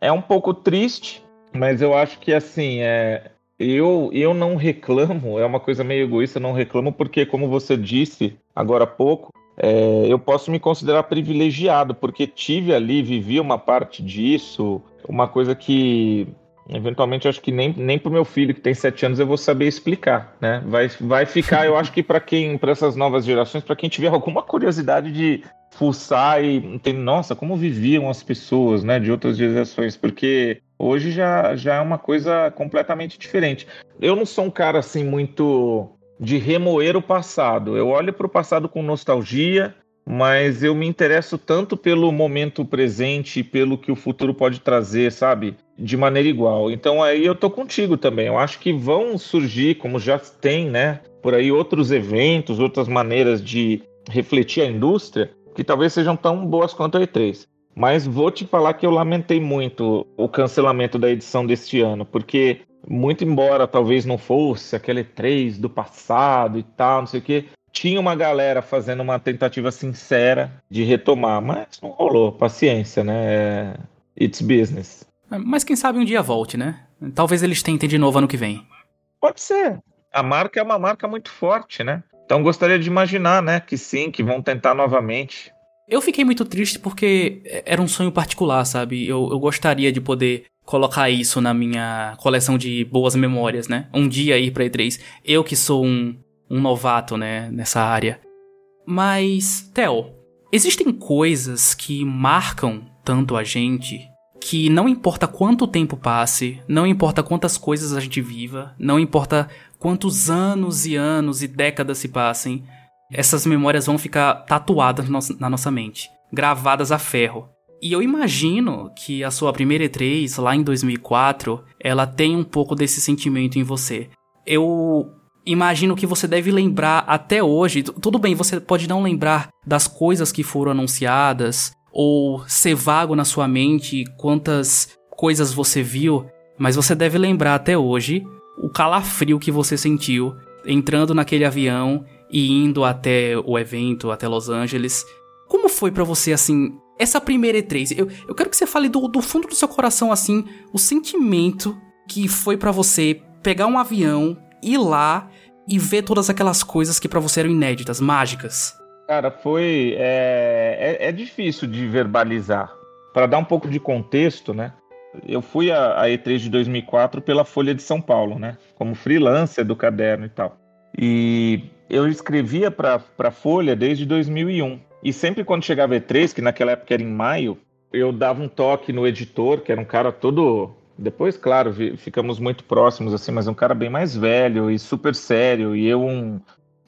É um pouco triste, mas eu acho que assim, é, eu, eu não reclamo, é uma coisa meio egoísta, eu não reclamo, porque, como você disse agora há pouco, é, eu posso me considerar privilegiado, porque tive ali, vivi uma parte disso, uma coisa que eventualmente acho que nem, nem pro meu filho que tem sete anos eu vou saber explicar, né? Vai, vai ficar, eu acho que para quem, para essas novas gerações, para quem tiver alguma curiosidade de fuçar e entender, nossa, como viviam as pessoas, né, de outras gerações, porque hoje já, já é uma coisa completamente diferente. Eu não sou um cara assim muito de remoer o passado. Eu olho para o passado com nostalgia, mas eu me interesso tanto pelo momento presente e pelo que o futuro pode trazer, sabe? De maneira igual. Então aí eu tô contigo também. Eu acho que vão surgir, como já tem, né? Por aí outros eventos, outras maneiras de refletir a indústria que talvez sejam tão boas quanto a E3. Mas vou te falar que eu lamentei muito o cancelamento da edição deste ano, porque muito embora talvez não fosse aquele E3 do passado e tal, não sei o quê, tinha uma galera fazendo uma tentativa sincera de retomar, mas não rolou. Paciência, né? É, it's business. Mas quem sabe um dia volte, né? Talvez eles tentem de novo ano que vem. Pode ser. A marca é uma marca muito forte, né? Então gostaria de imaginar, né, que sim, que vão tentar novamente. Eu fiquei muito triste porque era um sonho particular, sabe? Eu, eu gostaria de poder colocar isso na minha coleção de boas memórias, né? Um dia ir pra E3. Eu que sou um, um novato, né, nessa área. Mas, Theo, existem coisas que marcam tanto a gente que não importa quanto tempo passe, não importa quantas coisas a gente viva, não importa quantos anos e anos e décadas se passem, essas memórias vão ficar tatuadas na nossa mente, gravadas a ferro. E eu imagino que a sua primeira E3, lá em 2004, ela tem um pouco desse sentimento em você. Eu imagino que você deve lembrar até hoje. Tudo bem, você pode não lembrar das coisas que foram anunciadas, ou ser vago na sua mente quantas coisas você viu, mas você deve lembrar até hoje o calafrio que você sentiu entrando naquele avião e indo até o evento, até Los Angeles. Como foi para você, assim, essa primeira E3? Eu, eu quero que você fale do, do fundo do seu coração, assim, o sentimento que foi para você pegar um avião, ir lá e ver todas aquelas coisas que para você eram inéditas, mágicas. Cara, foi. É, é, é difícil de verbalizar. Para dar um pouco de contexto, né? Eu fui a, a, E3 de 2004 pela Folha de São Paulo, né? Como freelancer do caderno e tal. E eu escrevia para a Folha desde 2001. E sempre quando chegava E3, que naquela época era em maio, eu dava um toque no editor, que era um cara todo. Depois, claro, ficamos muito próximos, assim, mas um cara bem mais velho e super sério. E eu, um,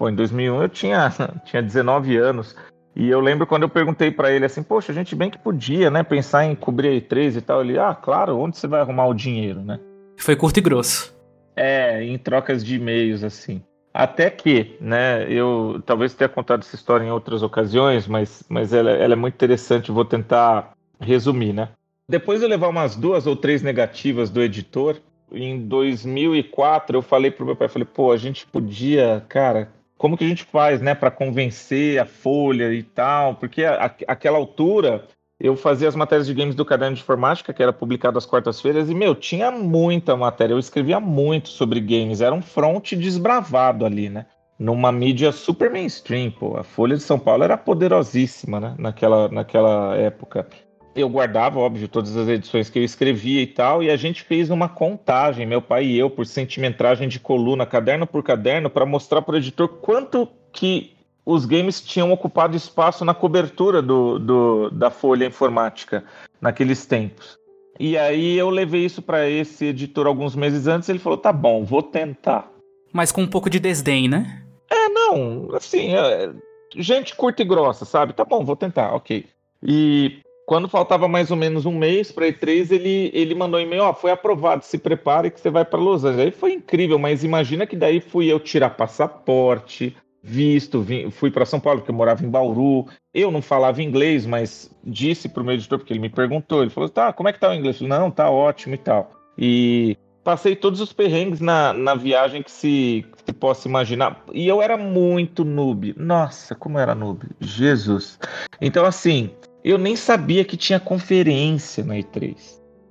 Pô, em 2001 eu tinha, tinha 19 anos. E eu lembro quando eu perguntei para ele assim, poxa, a gente bem que podia, né, pensar em cobrir a E3 e tal. Ele, ah, claro, onde você vai arrumar o dinheiro, né? Foi curto e grosso. É, em trocas de e-mails, assim. Até que, né, eu talvez tenha contado essa história em outras ocasiões, mas, mas ela, ela é muito interessante, vou tentar resumir, né? Depois de levar umas duas ou três negativas do editor, em 2004 eu falei pro meu pai, falei, pô, a gente podia, cara, como que a gente faz, né, para convencer a Folha e tal, porque aquela altura eu fazia as matérias de games do Caderno de Informática, que era publicado às quartas-feiras, e, meu, tinha muita matéria, eu escrevia muito sobre games, era um front desbravado ali, né, numa mídia super mainstream, pô, a Folha de São Paulo era poderosíssima, né, naquela, naquela época. Eu guardava, óbvio, todas as edições que eu escrevia e tal, e a gente fez uma contagem, meu pai e eu, por centimetragem de coluna, caderno por caderno, para mostrar para o editor quanto que os games tinham ocupado espaço na cobertura do, do, da folha informática naqueles tempos. E aí eu levei isso para esse editor alguns meses antes, ele falou: "Tá bom, vou tentar". Mas com um pouco de desdém, né? É, não, assim, é, gente curta e grossa, sabe? Tá bom, vou tentar, ok. E quando faltava mais ou menos um mês para E3, ele, ele mandou um e-mail, ó, foi aprovado, se prepare que você vai para Los Angeles. Aí foi incrível, mas imagina que daí fui eu tirar passaporte, visto, vim, fui para São Paulo, porque eu morava em Bauru. Eu não falava inglês, mas disse para o meu editor, porque ele me perguntou, ele falou, tá, como é que tá o inglês? Falei, não, tá ótimo e tal. E passei todos os perrengues na, na viagem que se, que se possa imaginar. E eu era muito noob. Nossa, como era noob. Jesus. Então, assim, eu nem sabia que tinha conferência na E3.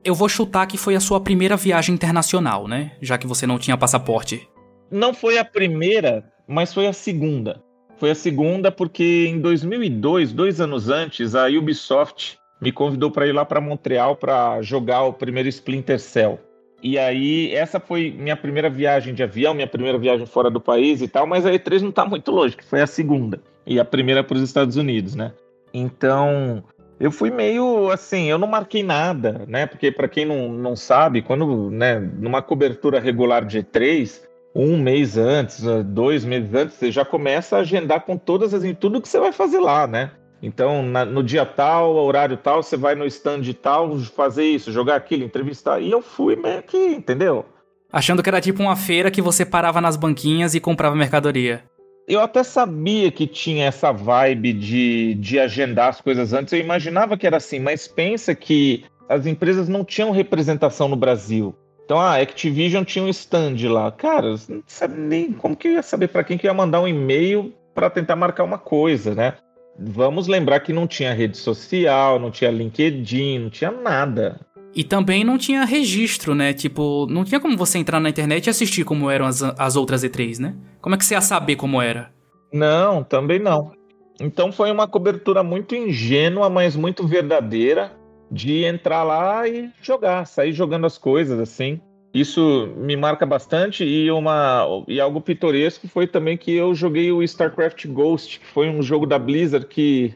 Eu vou chutar que foi a sua primeira viagem internacional, né? Já que você não tinha passaporte. Não foi a primeira, mas foi a segunda. Foi a segunda porque em 2002, dois anos antes, a Ubisoft me convidou para ir lá para Montreal para jogar o primeiro Splinter Cell. E aí, essa foi minha primeira viagem de avião, minha primeira viagem fora do país e tal, mas a E3 não está muito longe, que foi a segunda. E a primeira para os Estados Unidos, né? Então, eu fui meio assim, eu não marquei nada, né? Porque para quem não, não sabe, quando, né, numa cobertura regular de E3, um mês antes, dois meses antes, você já começa a agendar com todas as tudo que você vai fazer lá, né? Então, na, no dia tal, horário tal, você vai no stand tal, fazer isso, jogar aquilo, entrevistar. E eu fui meio que, entendeu? Achando que era tipo uma feira que você parava nas banquinhas e comprava mercadoria. Eu até sabia que tinha essa vibe de, de agendar as coisas antes, eu imaginava que era assim, mas pensa que as empresas não tinham representação no Brasil. Então a Activision tinha um stand lá. Cara, não sabe nem como que ia saber para quem que ia mandar um e-mail para tentar marcar uma coisa, né? Vamos lembrar que não tinha rede social, não tinha LinkedIn, não tinha nada. E também não tinha registro, né? Tipo, não tinha como você entrar na internet e assistir como eram as, as outras E3, né? Como é que você ia saber como era? Não, também não. Então foi uma cobertura muito ingênua, mas muito verdadeira, de entrar lá e jogar, sair jogando as coisas assim. Isso me marca bastante e uma e algo pitoresco foi também que eu joguei o StarCraft Ghost, que foi um jogo da Blizzard que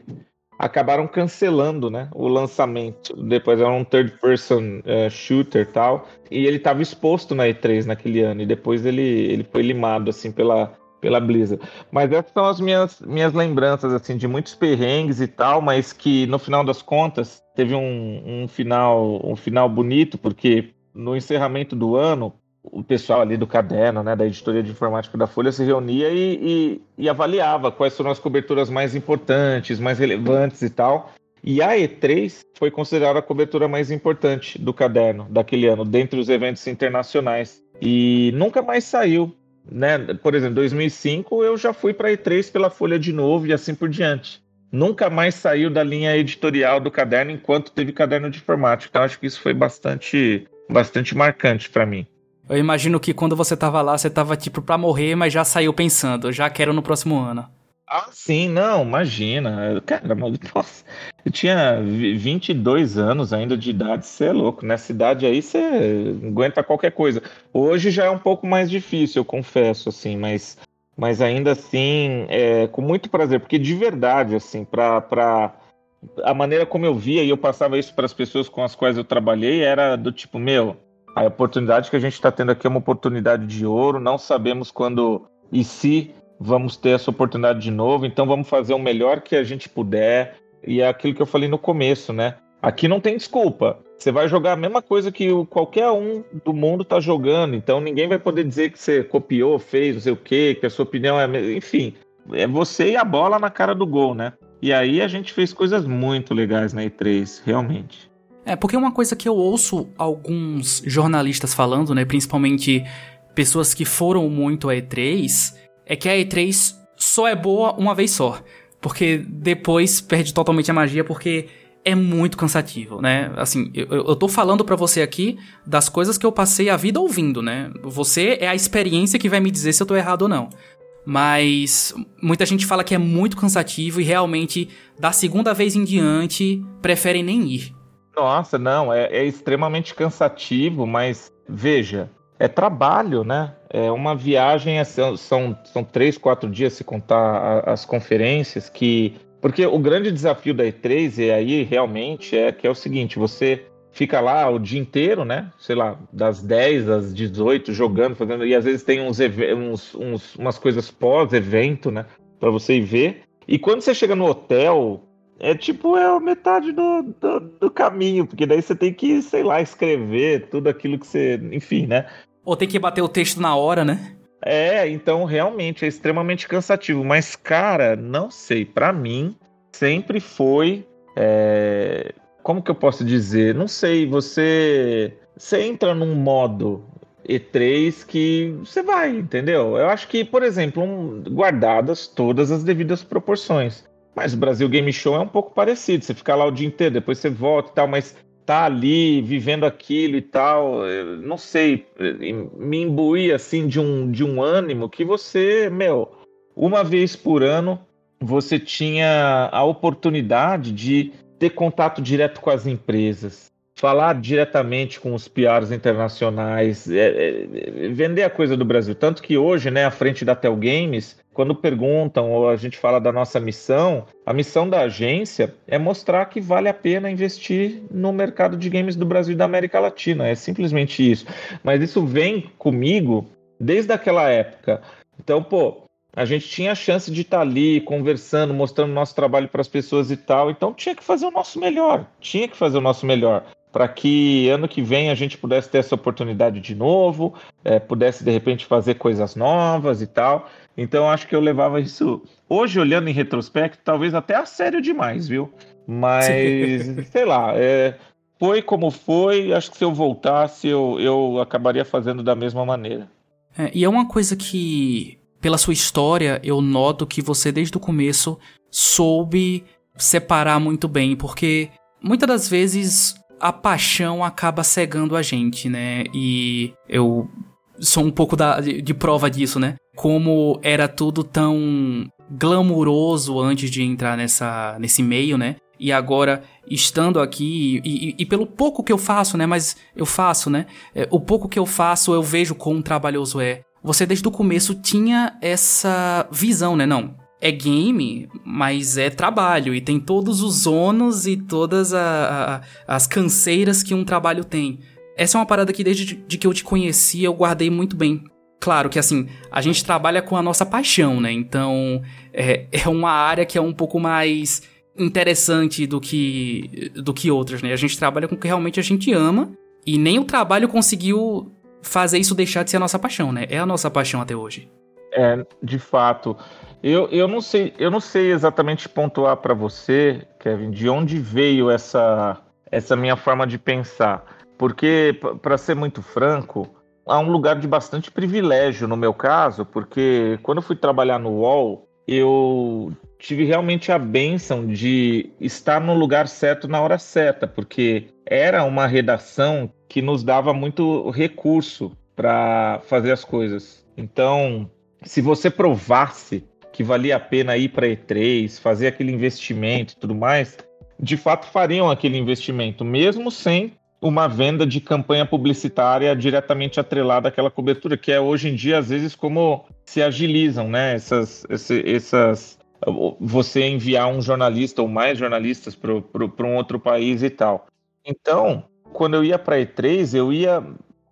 acabaram cancelando, né, o lançamento. Depois era um third person uh, shooter tal, e ele estava exposto na E3 naquele ano e depois ele ele foi limado assim pela pela Blizzard. Mas essas são as minhas minhas lembranças assim de muitos perrengues e tal, mas que no final das contas teve um, um final um final bonito porque no encerramento do ano, o pessoal ali do caderno, né, da editoria de informática da Folha, se reunia e, e, e, avaliava quais foram as coberturas mais importantes, mais relevantes e tal. E a E3 foi considerada a cobertura mais importante do caderno daquele ano, dentre os eventos internacionais. E nunca mais saiu. Né? Por exemplo, em 2005 eu já fui para a E3 pela Folha de novo e assim por diante. Nunca mais saiu da linha editorial do caderno enquanto teve caderno de informática. Então acho que isso foi bastante bastante marcante para mim. Eu imagino que quando você tava lá, você tava tipo pra morrer, mas já saiu pensando, já quero no próximo ano. Ah, sim, não, imagina. Cara, nossa, eu tinha 22 anos ainda de idade, você é louco. Nessa idade aí você aguenta qualquer coisa. Hoje já é um pouco mais difícil, eu confesso, assim, mas, mas ainda assim, é, com muito prazer, porque de verdade, assim, pra, pra, a maneira como eu via e eu passava isso para as pessoas com as quais eu trabalhei era do tipo, meu, a oportunidade que a gente está tendo aqui é uma oportunidade de ouro, não sabemos quando e se vamos ter essa oportunidade de novo, então vamos fazer o melhor que a gente puder. E é aquilo que eu falei no começo, né? Aqui não tem desculpa. Você vai jogar a mesma coisa que qualquer um do mundo está jogando, então ninguém vai poder dizer que você copiou, fez, não sei o quê, que a sua opinião é. Enfim, é você e a bola na cara do gol, né? E aí a gente fez coisas muito legais na E3, realmente. É, porque uma coisa que eu ouço alguns jornalistas falando, né, principalmente pessoas que foram muito à E3, é que a E3 só é boa uma vez só. Porque depois perde totalmente a magia, porque é muito cansativo, né? Assim, eu, eu tô falando para você aqui das coisas que eu passei a vida ouvindo, né? Você é a experiência que vai me dizer se eu tô errado ou não. Mas muita gente fala que é muito cansativo e realmente, da segunda vez em diante, preferem nem ir. Nossa, não, é, é extremamente cansativo, mas veja, é trabalho, né? É uma viagem, são, são três, quatro dias se contar as conferências, que. Porque o grande desafio da E3 e aí realmente é que é o seguinte: você fica lá o dia inteiro, né? Sei lá, das 10 às 18 jogando, fazendo. E às vezes tem uns, uns, uns umas coisas pós-evento, né? Para você ir ver. E quando você chega no hotel, é tipo, é metade do, do, do, caminho, porque daí você tem que, sei lá, escrever tudo aquilo que você. Enfim, né? Ou tem que bater o texto na hora, né? É, então realmente é extremamente cansativo. Mas, cara, não sei, para mim sempre foi. É como que eu posso dizer? Não sei, você você entra num modo E3 que você vai, entendeu? Eu acho que, por exemplo, um, guardadas todas as devidas proporções. Mas o Brasil Game Show é um pouco parecido. Você fica lá o dia inteiro, depois você volta e tal, mas tá ali vivendo aquilo e tal, não sei, me imbuir assim de um, de um ânimo que você, meu, uma vez por ano você tinha a oportunidade de ter contato direto com as empresas, falar diretamente com os PRs internacionais, é, é, vender a coisa do Brasil. Tanto que hoje, né, à frente da Tel Games, quando perguntam ou a gente fala da nossa missão, a missão da agência é mostrar que vale a pena investir no mercado de games do Brasil e da América Latina. É simplesmente isso. Mas isso vem comigo desde aquela época. Então, pô, a gente tinha a chance de estar tá ali conversando, mostrando nosso trabalho para as pessoas e tal. Então tinha que fazer o nosso melhor. Tinha que fazer o nosso melhor para que ano que vem a gente pudesse ter essa oportunidade de novo, é, pudesse de repente fazer coisas novas e tal. Então acho que eu levava isso hoje olhando em retrospecto, talvez até a sério demais, viu? Mas sei lá, é, foi como foi. Acho que se eu voltasse eu, eu acabaria fazendo da mesma maneira. É, e é uma coisa que pela sua história, eu noto que você desde o começo soube separar muito bem, porque muitas das vezes a paixão acaba cegando a gente, né? E eu sou um pouco da, de, prova disso, né? Como era tudo tão glamuroso antes de entrar nessa, nesse meio, né? E agora, estando aqui, e, e, e, pelo pouco que eu faço, né? Mas eu faço, né? É, o pouco que eu faço, eu vejo quão trabalhoso é você desde o começo tinha essa visão, né? Não, é game, mas é trabalho e tem todos os ônus e todas a, a, as canseiras que um trabalho tem. Essa é uma parada que desde de que eu te conheci eu guardei muito bem. Claro que assim, a gente trabalha com a nossa paixão, né? Então é, é uma área que é um pouco mais interessante do que, do que outras, né? A gente trabalha com o que realmente a gente ama e nem o trabalho conseguiu fazer isso deixar de ser a nossa paixão, né? É a nossa paixão até hoje. É, de fato. Eu, eu não sei, eu não sei exatamente pontuar para você, Kevin, de onde veio essa essa minha forma de pensar, porque para ser muito franco, há um lugar de bastante privilégio no meu caso, porque quando eu fui trabalhar no UOL, eu tive realmente a benção de estar no lugar certo na hora certa, porque era uma redação que nos dava muito recurso para fazer as coisas. Então, se você provasse que valia a pena ir para E3, fazer aquele investimento e tudo mais, de fato fariam aquele investimento, mesmo sem uma venda de campanha publicitária diretamente atrelada àquela cobertura, que é hoje em dia, às vezes, como se agilizam, né? Essas, essas você enviar um jornalista ou mais jornalistas para um outro país e tal. Então, quando eu ia para E3, eu ia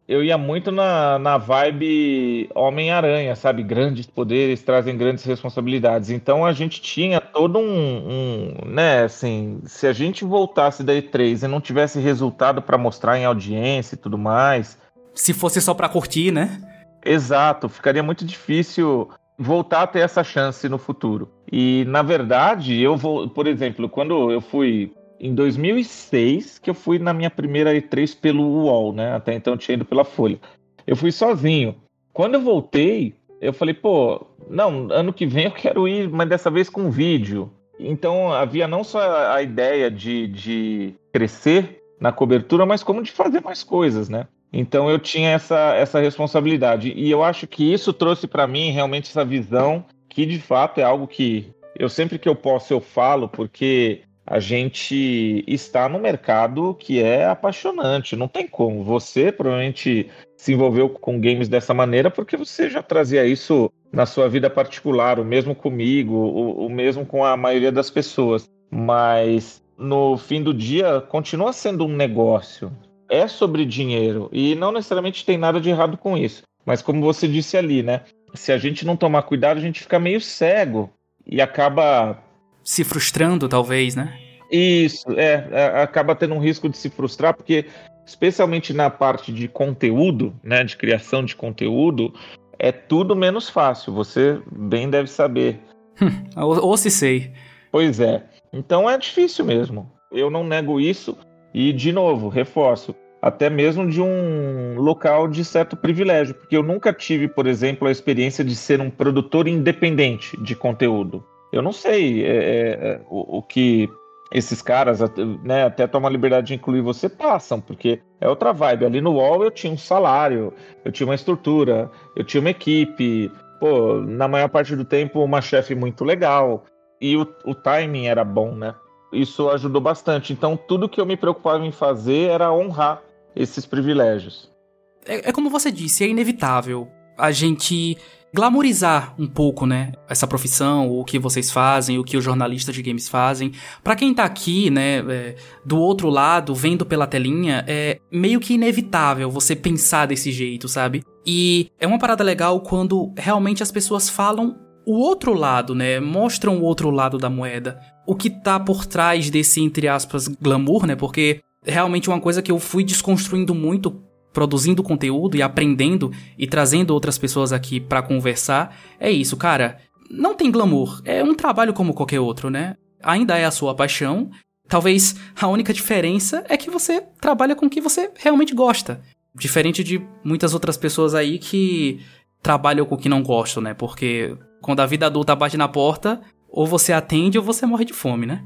eu ia muito na, na vibe Homem-Aranha, sabe? Grandes poderes trazem grandes responsabilidades. Então a gente tinha todo um, um, né, assim, se a gente voltasse da E3 e não tivesse resultado para mostrar em audiência e tudo mais, se fosse só para curtir, né? Exato, ficaria muito difícil voltar a ter essa chance no futuro. E na verdade, eu vou, por exemplo, quando eu fui em 2006 que eu fui na minha primeira E3 pelo UOL, né? Até então eu tinha ido pela Folha. Eu fui sozinho. Quando eu voltei, eu falei, pô, não, ano que vem eu quero ir, mas dessa vez com vídeo. Então havia não só a ideia de, de crescer na cobertura, mas como de fazer mais coisas, né? Então eu tinha essa, essa responsabilidade. E eu acho que isso trouxe para mim realmente essa visão que de fato é algo que eu sempre que eu posso eu falo, porque a gente está no mercado que é apaixonante. Não tem como. Você provavelmente se envolveu com games dessa maneira porque você já trazia isso na sua vida particular, o mesmo comigo, o, o mesmo com a maioria das pessoas. Mas no fim do dia, continua sendo um negócio. É sobre dinheiro e não necessariamente tem nada de errado com isso. Mas como você disse ali, né? Se a gente não tomar cuidado, a gente fica meio cego e acaba se frustrando, talvez, né? Isso, é, é, acaba tendo um risco de se frustrar, porque especialmente na parte de conteúdo, né, de criação de conteúdo, é tudo menos fácil. Você bem deve saber. ou, ou se sei. Pois é. Então é difícil mesmo. Eu não nego isso e de novo reforço até mesmo de um local de certo privilégio, porque eu nunca tive, por exemplo, a experiência de ser um produtor independente de conteúdo. Eu não sei é, é, é, o, o, que esses caras, né, até tomam a liberdade de incluir você, passam, porque é outra vibe. Ali no UOL eu tinha um salário, eu tinha uma estrutura, eu tinha uma equipe, pô, na maior parte do tempo uma chefe muito legal, e o, o timing era bom, né? Isso ajudou bastante. Então, tudo que eu me preocupava em fazer era honrar esses privilégios. É, é como você disse, é inevitável a gente glamorizar um pouco, né, essa profissão, o que vocês fazem, o que os jornalistas de games fazem. Para quem tá aqui, né, é, do outro lado, vendo pela telinha, é meio que inevitável você pensar desse jeito, sabe? E é uma parada legal quando realmente as pessoas falam o outro lado, né, mostram o outro lado da moeda. O que tá por trás desse, entre aspas, glamour, né, porque realmente uma coisa que eu fui desconstruindo muito produzindo conteúdo e aprendendo e trazendo outras pessoas aqui para conversar, é isso, cara. Não tem glamour, é um trabalho como qualquer outro, né? Ainda é a sua paixão. Talvez a única diferença é que você trabalha com o que você realmente gosta. Diferente de muitas outras pessoas aí que trabalham com o que não gostam, né? Porque quando a vida adulta bate na porta, ou você atende ou você morre de fome, né?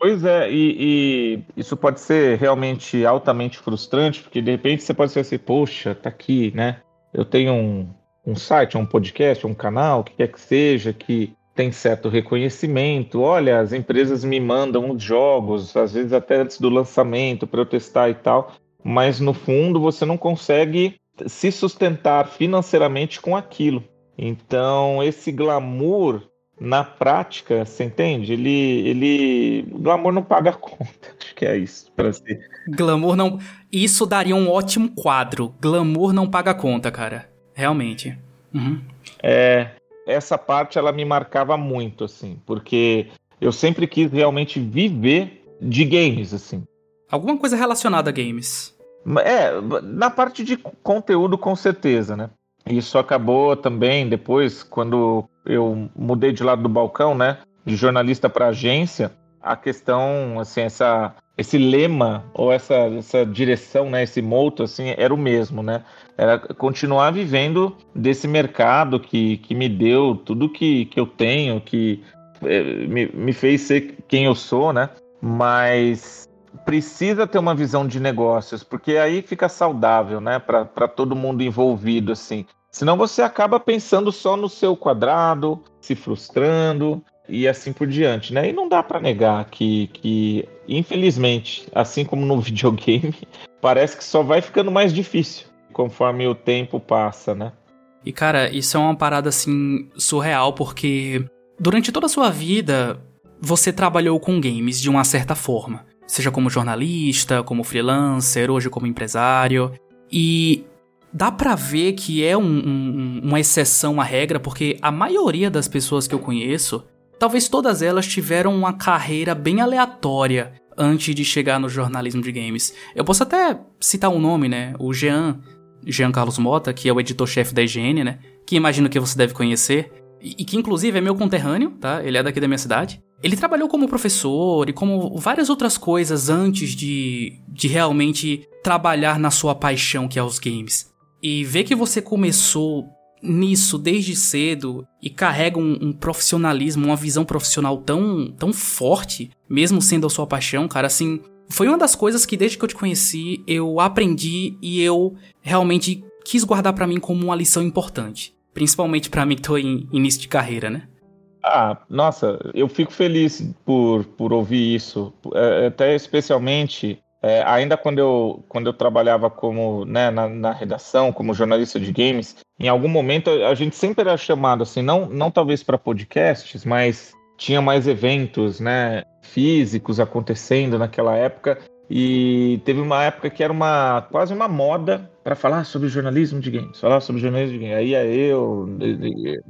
Pois é, e, e, isso pode ser realmente altamente frustrante, porque de repente você pode ser assim, poxa, tá aqui, né? Eu tenho um, um site, um podcast, um canal, o que quer que seja, que tem certo reconhecimento. Olha, as empresas me mandam os jogos, às vezes até antes do lançamento, para eu testar e tal, mas no fundo você não consegue se sustentar financeiramente com aquilo. Então, esse glamour na prática, você entende? Ele, ele, glamour não paga a conta. Acho que é isso para ser. Glamour não, isso daria um ótimo quadro. Glamour não paga a conta, cara. Realmente. Uhum. É, essa parte ela me marcava muito, assim, porque eu sempre quis realmente viver de games, assim. Alguma coisa relacionada a games. É, na parte de conteúdo, com certeza, né? Isso acabou também depois, quando eu mudei de lado do balcão, né? De jornalista para agência, a questão, assim, essa, esse lema ou essa, essa direção, né? Esse moto, assim, era o mesmo, né? Era continuar vivendo desse mercado que, que me deu tudo que, que eu tenho, que é, me, me fez ser quem eu sou, né? Mas precisa ter uma visão de negócios, porque aí fica saudável, né, para todo mundo envolvido, assim. Senão você acaba pensando só no seu quadrado, se frustrando e assim por diante, né? E não dá para negar que, que, infelizmente, assim como no videogame, parece que só vai ficando mais difícil conforme o tempo passa, né? E cara, isso é uma parada assim surreal porque durante toda a sua vida você trabalhou com games de uma certa forma seja como jornalista, como freelancer, hoje como empresário. E dá pra ver que é um, um, uma exceção à regra, porque a maioria das pessoas que eu conheço, talvez todas elas tiveram uma carreira bem aleatória antes de chegar no jornalismo de games. Eu posso até citar um nome, né? O Jean, Jean Carlos Mota, que é o editor-chefe da IGN, né? Que imagino que você deve conhecer. E que inclusive é meu conterrâneo, tá? Ele é daqui da minha cidade. Ele trabalhou como professor e como várias outras coisas antes de, de realmente trabalhar na sua paixão que é os games. E ver que você começou nisso desde cedo e carrega um, um, profissionalismo, uma visão profissional tão, tão forte, mesmo sendo a sua paixão, cara, assim, foi uma das coisas que desde que eu te conheci eu aprendi e eu realmente quis guardar para mim como uma lição importante, principalmente para mim que tô em início de carreira, né? Ah, nossa, eu fico feliz por, por ouvir isso, é, até especialmente é, ainda quando eu, quando eu trabalhava como né, na, na, redação, como jornalista de games, em algum momento a gente sempre era chamado assim, não, não talvez para podcasts, mas tinha mais eventos né, físicos acontecendo naquela época. E teve uma época que era uma quase uma moda para falar sobre jornalismo de games, falar sobre jornalismo de games. Aí é eu.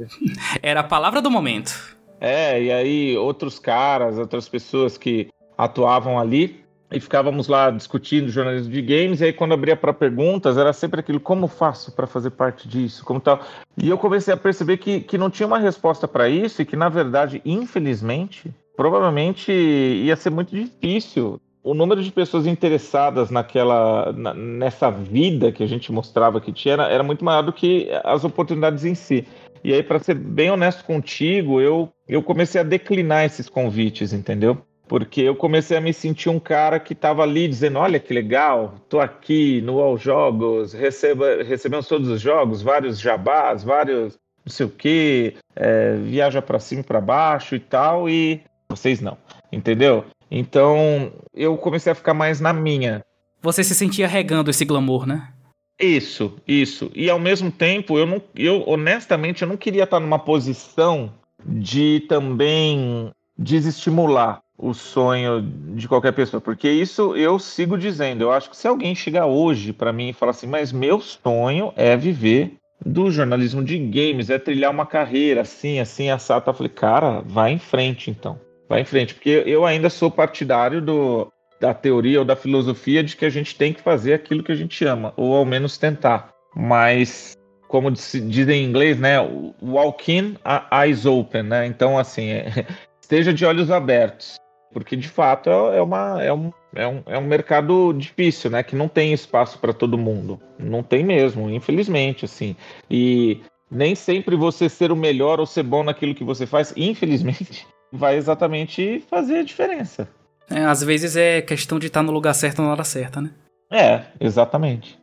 Era a palavra do momento. É, e aí outros caras, outras pessoas que atuavam ali e ficávamos lá discutindo jornalismo de games, e aí quando abria para perguntas, era sempre aquilo, como faço para fazer parte disso, como tal. E eu comecei a perceber que, que não tinha uma resposta para isso e que, na verdade, infelizmente, provavelmente ia ser muito difícil. O número de pessoas interessadas naquela, na, nessa vida que a gente mostrava que tinha era, era muito maior do que as oportunidades em si. E aí, para ser bem honesto contigo, eu, eu comecei a declinar esses convites, entendeu? porque eu comecei a me sentir um cara que estava ali dizendo: olha que legal, tô aqui no All Jogos, receba, recebemos todos os jogos, vários jabás, vários não sei o que, é, viaja para cima e para baixo e tal, e vocês não, entendeu? Então eu comecei a ficar mais na minha. Você se sentia regando esse glamour, né? Isso, isso. E ao mesmo tempo, eu não, eu honestamente, eu não queria estar numa posição de também desestimular o sonho de qualquer pessoa, porque isso eu sigo dizendo. Eu acho que se alguém chegar hoje para mim e falar assim, mas meu sonho é viver do jornalismo de games, é trilhar uma carreira assim, assim, assado, eu falei, cara, vai em frente então, vai em frente, porque eu ainda sou partidário do, da teoria ou da filosofia de que a gente tem que fazer aquilo que a gente ama, ou ao menos tentar, mas como dizem em inglês, né, walk in, eyes open, né, então assim, é, esteja de olhos abertos porque de fato é, é, uma, é, um, é, um, é um mercado difícil, né? Que não tem espaço para todo mundo. Não tem mesmo, infelizmente, assim. E nem sempre você ser o melhor ou ser bom naquilo que você faz, infelizmente, vai exatamente fazer a diferença. É, às vezes é questão de estar no lugar certo na hora certa, né? É, exatamente.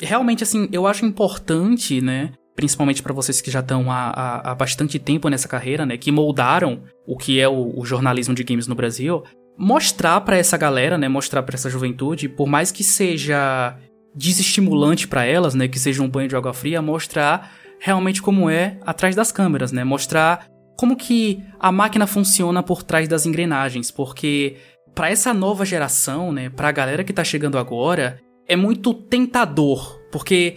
Realmente, assim, eu acho importante, né? principalmente para vocês que já estão há, há, há, bastante tempo nessa carreira, né, que moldaram o que é o, o jornalismo de games no Brasil, mostrar para essa galera, né, mostrar para essa juventude, por mais que seja desestimulante para elas, né, que seja um banho de água fria, mostrar realmente como é atrás das câmeras, né, mostrar como que a máquina funciona por trás das engrenagens, porque para essa nova geração, né, para a galera que tá chegando agora, é muito tentador, porque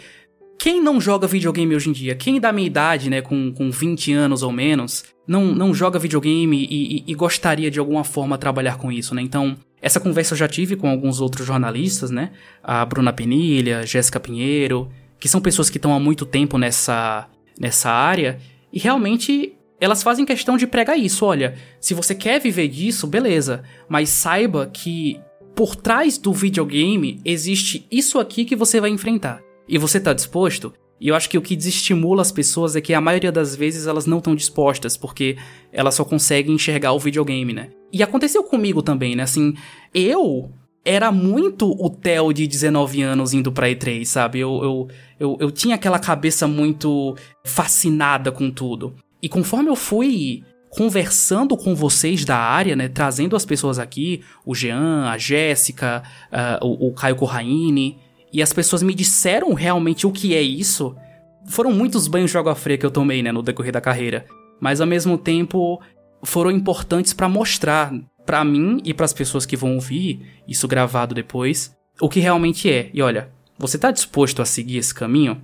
quem não joga videogame hoje em dia? Quem da minha idade, né, com, com 20 anos ou menos, não, não joga videogame e, e, e gostaria de alguma forma trabalhar com isso, né? Então, essa conversa eu já tive com alguns outros jornalistas, né? A Bruna Penilha, Jéssica Pinheiro, que são pessoas que estão há muito tempo nessa, nessa área, e realmente elas fazem questão de pregar isso. Olha, se você quer viver disso, beleza, mas saiba que por trás do videogame existe isso aqui que você vai enfrentar e você tá disposto, e eu acho que o que desestimula as pessoas é que a maioria das vezes elas não estão dispostas, porque elas só conseguem enxergar o videogame, né? E aconteceu comigo também, né? Assim, eu era muito o Theo de 19 anos indo pra E3, sabe? Eu, eu, eu, eu tinha aquela cabeça muito fascinada com tudo. E conforme eu fui conversando com vocês da área, né, trazendo as pessoas aqui, o Jean, a Jéssica, uh, o, o Caio Corraine, e as pessoas me disseram realmente o que é isso, foram muitos banhos de água fria que eu tomei, né, no decorrer da carreira. Mas ao mesmo tempo foram importantes para mostrar para mim e para as pessoas que vão ouvir isso gravado depois o que realmente é. E olha, você tá disposto a seguir esse caminho?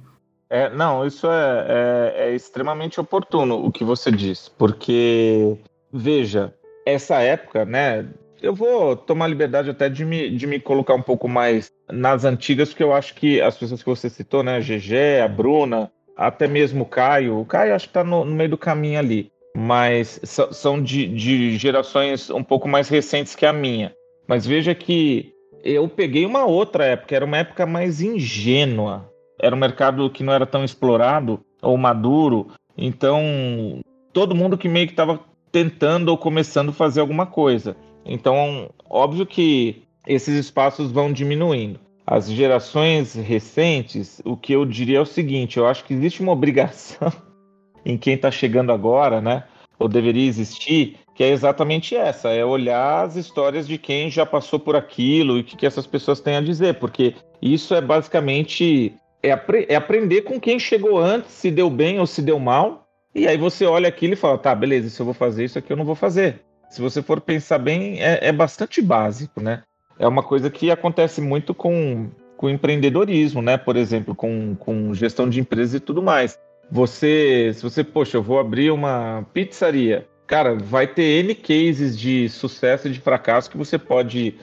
É, não, isso é, é, é extremamente oportuno o que você diz, porque veja, essa época, né, eu vou tomar liberdade até de me, de me colocar um pouco mais nas antigas, porque eu acho que as pessoas que você citou, né? A GG, a Bruna, até mesmo o Caio. O Caio acho que está no, no, meio do caminho ali. Mas são de, de gerações um pouco mais recentes que a minha. Mas veja que eu peguei uma outra época, era uma época mais ingênua. Era um mercado que não era tão explorado ou maduro. Então, todo mundo que meio que estava tentando ou começando a fazer alguma coisa. Então, óbvio que esses espaços vão diminuindo. As gerações recentes, o que eu diria é o seguinte: eu acho que existe uma obrigação em quem está chegando agora, né? ou deveria existir, que é exatamente essa, é olhar as histórias de quem já passou por aquilo e o que, que essas pessoas têm a dizer, porque isso é basicamente é, apre é aprender com quem chegou antes, se deu bem ou se deu mal, e aí você olha aquilo e fala, tá, beleza, se eu vou fazer isso aqui, eu não vou fazer. Se você for pensar bem, é, é bastante básico, né? É uma coisa que acontece muito com, com empreendedorismo, né? Por exemplo, com, com gestão de empresas e tudo mais. Você, se você, poxa, eu vou abrir uma pizzaria, cara, vai ter N cases de sucesso e de fracasso que você pode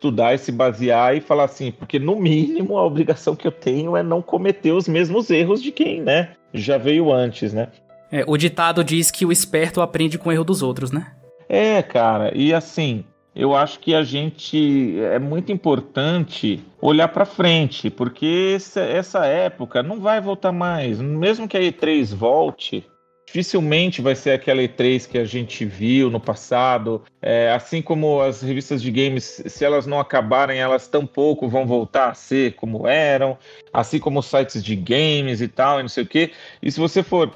estudar e se basear e falar assim, porque no mínimo a obrigação que eu tenho é não cometer os mesmos erros de quem, né, já veio antes, né? É, o ditado diz que o esperto aprende com o erro dos outros, né? É, cara, e assim, eu acho que a gente é muito importante olhar para frente, porque essa, essa, época não vai voltar mais. Mesmo que a E3 volte, dificilmente vai ser aquela E3 que a gente viu no passado. É, assim como as revistas de games, se elas não acabarem, elas tampouco vão voltar a ser como eram. Assim como sites de games e tal, e não sei o quê. E se você for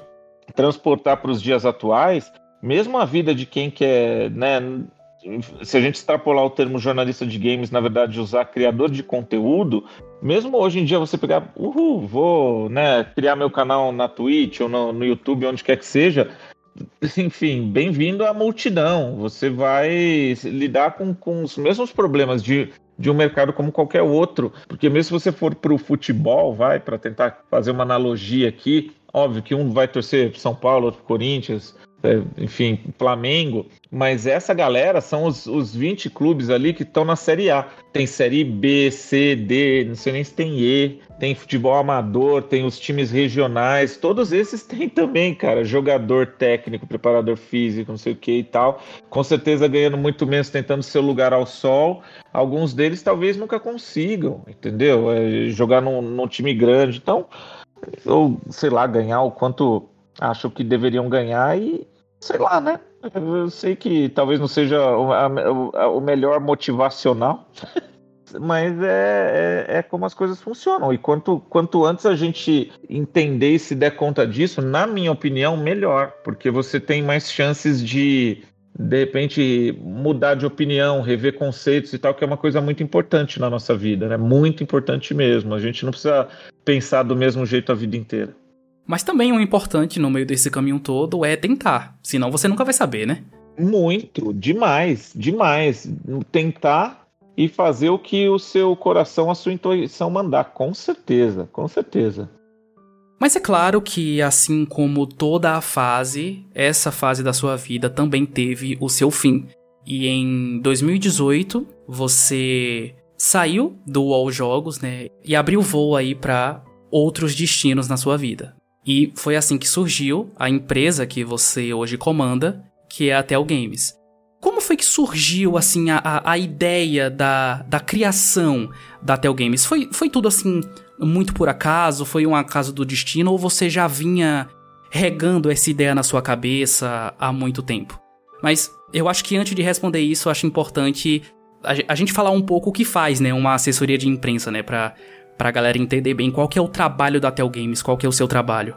transportar para os dias atuais, mesmo a vida de quem quer, né, se a gente extrapolar o termo jornalista de games, na verdade, usar criador de conteúdo, mesmo hoje em dia você pegar, uhul, vou né, criar meu canal na Twitch ou no, no YouTube, onde quer que seja, enfim, bem-vindo à multidão. Você vai lidar com, com os mesmos problemas de, de um mercado como qualquer outro, porque mesmo se você for para o futebol, vai, para tentar fazer uma analogia aqui, óbvio que um vai torcer São Paulo, outro Corinthians, enfim, Flamengo, mas essa galera são os, os 20 clubes ali que estão na Série A. Tem Série B, C, D, não sei nem se tem E, tem futebol amador, tem os times regionais, todos esses têm também, cara, jogador técnico, preparador físico, não sei o que e tal. Com certeza ganhando muito menos tentando seu lugar ao sol. Alguns deles talvez nunca consigam, entendeu? É, jogar num, num time grande. Então, ou sei lá, ganhar o quanto acham que deveriam ganhar e sei lá, né? Eu sei que talvez não seja o, melhor motivacional, mas é, é, é, como as coisas funcionam. E quanto, quanto antes a gente entender e se der conta disso, na minha opinião, melhor, porque você tem mais chances de de repente mudar de opinião, rever conceitos e tal, que é uma coisa muito importante na nossa vida, né? Muito importante mesmo. A gente não precisa pensar do mesmo jeito a vida inteira. Mas também o importante no meio desse caminho todo é tentar, senão você nunca vai saber, né? Muito, demais, demais. Tentar e fazer o que o seu coração, a sua intuição mandar, com certeza, com certeza. Mas é claro que, assim como toda a fase, essa fase da sua vida também teve o seu fim. E em 2018, você saiu do UOL Jogos, né? E abriu voo aí para outros destinos na sua vida. E foi assim que surgiu a empresa que você hoje comanda, que é a Tel Games. Como foi que surgiu, assim, a, a, ideia da, da criação da Tel Games? Foi, foi tudo, assim, muito por acaso? Foi um acaso do destino? Ou você já vinha regando essa ideia na sua cabeça há muito tempo? Mas eu acho que antes de responder isso, acho importante a, a gente falar um pouco o que faz, né? Uma assessoria de imprensa, né? Pra, pra galera entender bem qual que é o trabalho da Tel Games, qual que é o seu trabalho.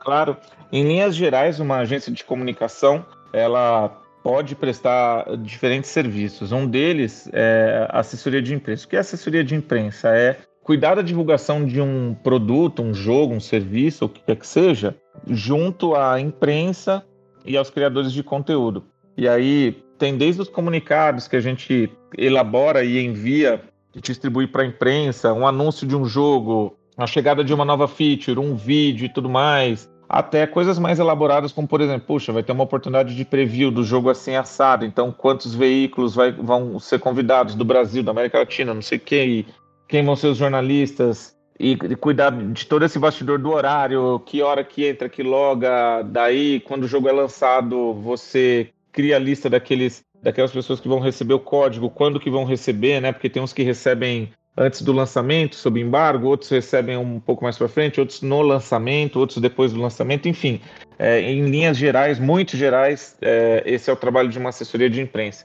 Claro. Em linhas gerais, uma agência de comunicação, ela pode prestar diferentes serviços. Um deles é assessoria de imprensa. O que é assessoria de imprensa? É cuidar da divulgação de um produto, um jogo, um serviço, o que quer que seja, junto à imprensa e aos criadores de conteúdo. E aí tem desde os comunicados que a gente elabora e envia distribuir para a imprensa, um anúncio de um jogo, a chegada de uma nova feature, um vídeo e tudo mais, até coisas mais elaboradas, como por exemplo, puxa, vai ter uma oportunidade de preview do jogo assim assado, então quantos veículos vai, vão ser convidados do Brasil, da América Latina, não sei quem, quem vão ser os jornalistas, e, e, cuidar de todo esse bastidor do horário, que hora que entra, que loga, daí quando o jogo é lançado, você cria a lista daqueles daquelas pessoas que vão receber o código, quando que vão receber, né? Porque tem uns que recebem antes do lançamento, sob embargo, outros recebem um pouco mais para frente, outros no lançamento, outros depois do lançamento, enfim. É, em linhas gerais, muito gerais, é, esse é o trabalho de uma assessoria de imprensa.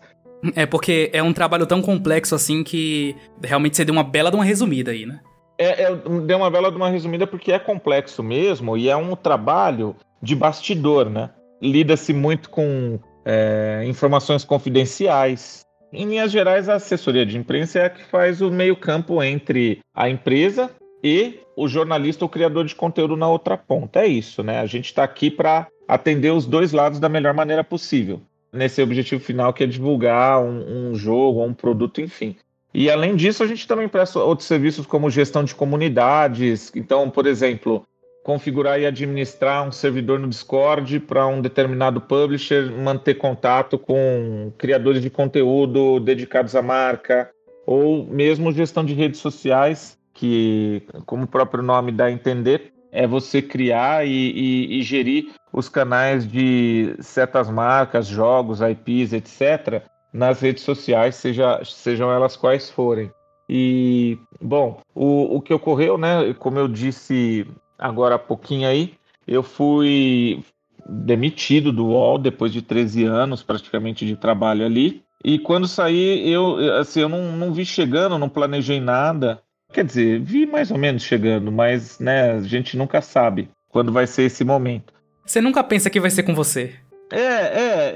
É porque é um trabalho tão complexo assim que realmente você deu uma bela de uma resumida aí, né? É, é, deu uma bela de uma resumida porque é complexo mesmo e é um trabalho de bastidor, né? lida-se muito com é, informações confidenciais. Em linhas gerais, a assessoria de imprensa é a que faz o meio-campo entre a empresa e o jornalista ou criador de conteúdo na outra ponta. É isso, né? A gente está aqui para atender os dois lados da melhor maneira possível. Nesse objetivo final que é divulgar um, um jogo, um produto, enfim. E além disso, a gente também presta outros serviços como gestão de comunidades. Então, por exemplo, configurar e administrar um servidor no Discord para um determinado publisher manter contato com criadores de conteúdo dedicados à marca, ou mesmo gestão de redes sociais, que, como o próprio nome dá a entender, é você criar e, e, e gerir os canais de certas marcas, jogos, IPs, etc., nas redes sociais, seja, sejam elas quais forem. E, bom, o, o que ocorreu, né, como eu disse agora há pouquinho aí, eu fui demitido do UOL depois de 13 anos praticamente de trabalho ali. E quando saí, eu, assim, eu não, não vi chegando, não planejei nada. Quer dizer, vi mais ou menos chegando, mas né, a gente nunca sabe quando vai ser esse momento. Você nunca pensa que vai ser com você. É, é,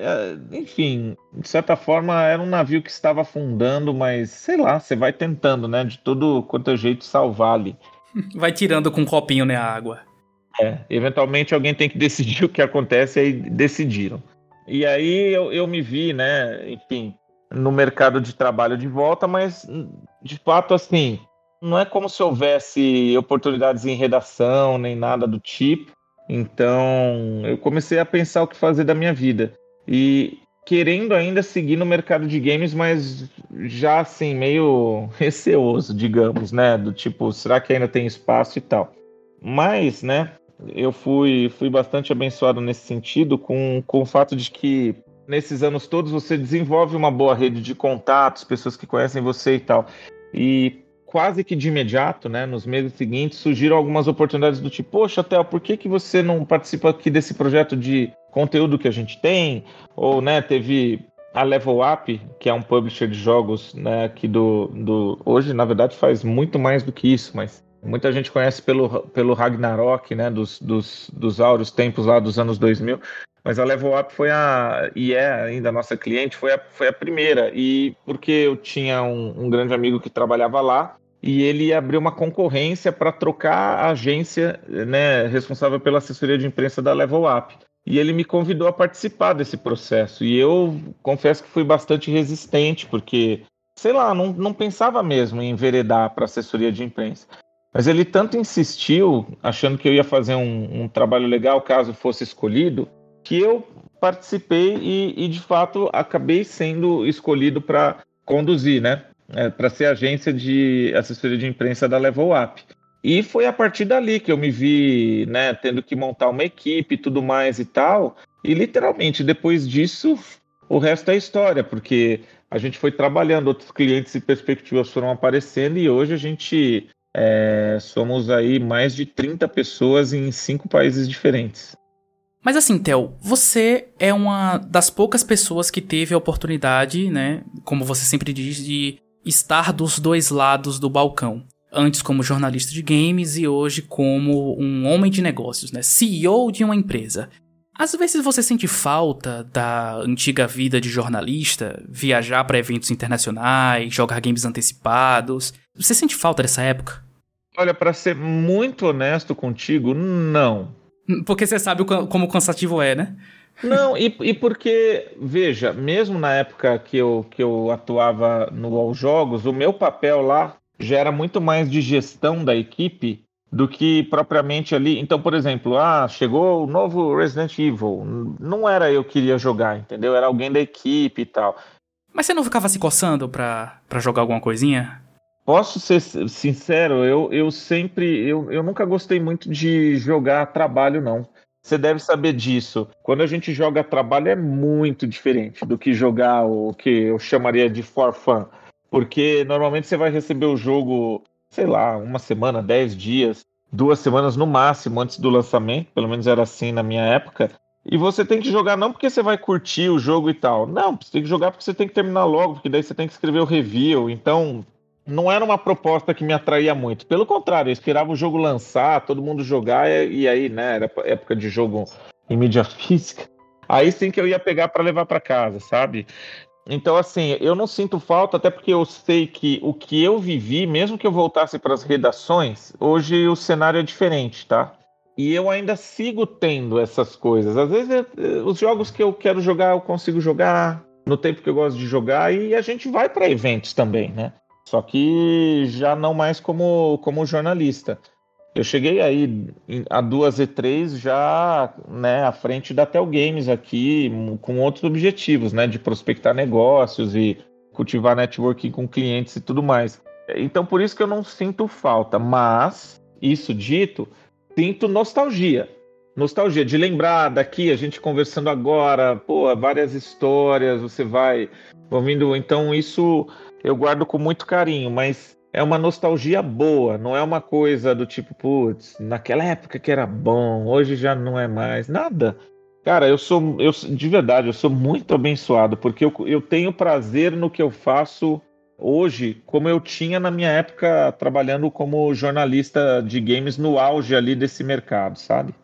é, enfim, de certa forma era um navio que estava afundando, mas sei lá, você vai tentando, né, de todo quanto é jeito salvar ali. Vai tirando com um copinho, né, a água. É, eventualmente alguém tem que decidir o que acontece aí decidiram. E aí eu, eu me vi, né, enfim, no mercado de trabalho de volta, mas de fato, assim, não é como se houvesse oportunidades em redação, nem nada do tipo. Então, eu comecei a pensar o que fazer da minha vida. E querendo ainda seguir no mercado de games, mas já assim, meio receoso, digamos, né? Do tipo, será que ainda tem espaço e tal. Mas, né, eu fui, fui bastante abençoado nesse sentido com, com o fato de que nesses anos todos você desenvolve uma boa rede de contatos, pessoas que conhecem você e tal. E quase que de imediato, né, nos meses seguintes, surgiram algumas oportunidades do tipo, poxa, Theo, por que, que você não participa aqui desse projeto de conteúdo que a gente tem? Ou, né, teve a Level Up, que é um publisher de jogos, né, aqui do, do... Hoje, na verdade, faz muito mais do que isso, mas muita gente conhece pelo, pelo Ragnarok, né, dos, dos, dos áureos tempos lá dos anos 2000, mas a Level Up foi a, e é ainda a nossa cliente, foi a, foi a primeira, e porque eu tinha um, um grande amigo que trabalhava lá, e ele abriu uma concorrência para trocar a agência né, responsável pela assessoria de imprensa da Level Up. E ele me convidou a participar desse processo. E eu confesso que fui bastante resistente, porque, sei lá, não, não pensava mesmo em enveredar para assessoria de imprensa. Mas ele tanto insistiu, achando que eu ia fazer um, um trabalho legal caso fosse escolhido, que eu participei e, e de fato acabei sendo escolhido para conduzir, né? é, para ser agência de assessoria de imprensa da Level Up. E foi a partir dali que eu me vi, né, tendo que montar uma equipe e tudo mais e tal. E literalmente depois disso, o resto é história, porque a gente foi trabalhando, outros clientes e perspectivas foram aparecendo e hoje a gente é, somos aí mais de 30 pessoas em cinco países diferentes. Mas assim, Theo, você é uma das poucas pessoas que teve a oportunidade, né, como você sempre diz, de estar dos dois lados do balcão. Antes como jornalista de games e hoje como um homem de negócios, né? CEO de uma empresa. Às vezes você sente falta da antiga vida de jornalista, viajar para eventos internacionais, jogar games antecipados. Você sente falta dessa época? Olha, para ser muito honesto contigo, não. Porque você sabe como cansativo é, né? Não, e, e porque, veja, mesmo na época que eu, que eu atuava no All Jogos, o meu papel lá já era muito mais de gestão da equipe do que propriamente ali. Então, por exemplo, ah, chegou o novo Resident Evil. Não era eu que iria jogar, entendeu? Era alguém da equipe e tal. Mas você não ficava se coçando pra, pra jogar alguma coisinha? Posso ser sincero, eu, eu sempre. Eu, eu nunca gostei muito de jogar trabalho, não. Você deve saber disso. Quando a gente joga trabalho é muito diferente do que jogar o que eu chamaria de for fun. Porque normalmente você vai receber o jogo, sei lá, uma semana, dez dias, duas semanas no máximo antes do lançamento. Pelo menos era assim na minha época. E você tem que jogar não porque você vai curtir o jogo e tal. Não, você tem que jogar porque você tem que terminar logo, porque daí você tem que escrever o review. Então, não era uma proposta que me atraía muito. Pelo contrário, eu esperava o jogo lançar, todo mundo jogar, e, aí, né, era época de jogo em mídia física. Aí sim que eu ia pegar para levar para casa, sabe? Então, assim, eu não sinto falta, até porque eu sei que o que eu vivi, mesmo que eu voltasse para as redações, hoje o cenário é diferente, tá? E eu ainda sigo tendo essas coisas. Às vezes, os jogos que eu quero jogar, eu consigo jogar no tempo que eu gosto de jogar, e a gente vai para eventos também, né? Só que já não mais como, como jornalista. Eu cheguei aí a duas E3 já né, à frente da Tel Games aqui, com outros objetivos, né? De prospectar negócios e cultivar networking com clientes e tudo mais. Então, por isso que eu não sinto falta. Mas, isso dito, sinto nostalgia. Nostalgia de lembrar daqui, a gente conversando agora, pô, várias histórias, você vai ouvindo. Então, isso eu guardo com muito carinho, mas é uma nostalgia boa, não é uma coisa do tipo, putz, naquela época que era bom, hoje já não é mais. Nada. Cara, eu sou, eu, de verdade, eu sou muito abençoado, porque eu, eu tenho prazer no que eu faço hoje, como eu tinha na minha época trabalhando como jornalista de games no auge ali desse mercado, sabe?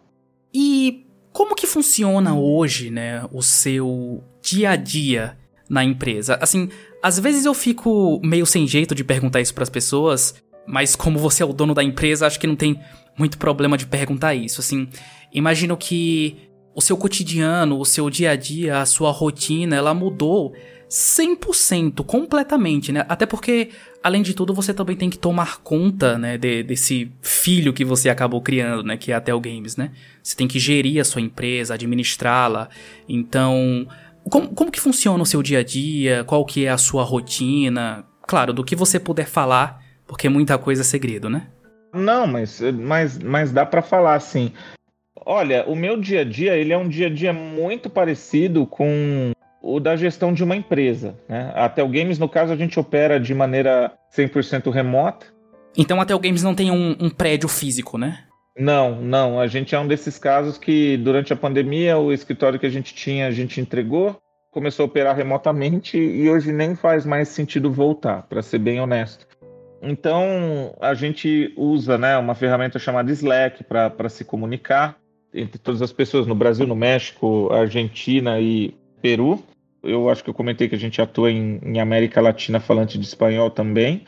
E como que funciona hoje, né, o seu dia a dia na empresa? Assim, às vezes eu fico meio sem jeito de perguntar isso para as pessoas, mas como você é o dono da empresa, acho que não tem muito problema de perguntar isso. Assim, imagino que o seu cotidiano, o seu dia a dia, a sua rotina, ela mudou 100%, completamente, né? Até porque, além de tudo, você também tem que tomar conta, né, de, desse filho que você acabou criando, né, que é a Tel Games, né? Você tem que gerir a sua empresa, administrá-la. Então, como, como que funciona o seu dia a dia? Qual que é a sua rotina? Claro, do que você puder falar, porque muita coisa é segredo, né? Não, mas, mas, mas dá para falar assim. Olha, o meu dia a dia ele é um dia a dia muito parecido com o da gestão de uma empresa. Né? A Games, no caso, a gente opera de maneira 100% remota. Então a Games não tem um, um prédio físico, né? Não, não. A gente é um desses casos que, durante a pandemia, o escritório que a gente tinha, a gente entregou, começou a operar remotamente e hoje nem faz mais sentido voltar, para ser bem honesto. Então, a gente usa né, uma ferramenta chamada Slack para se comunicar entre todas as pessoas no Brasil, no México, Argentina e Peru. Eu acho que eu comentei que a gente atua em, em América Latina falante de espanhol também.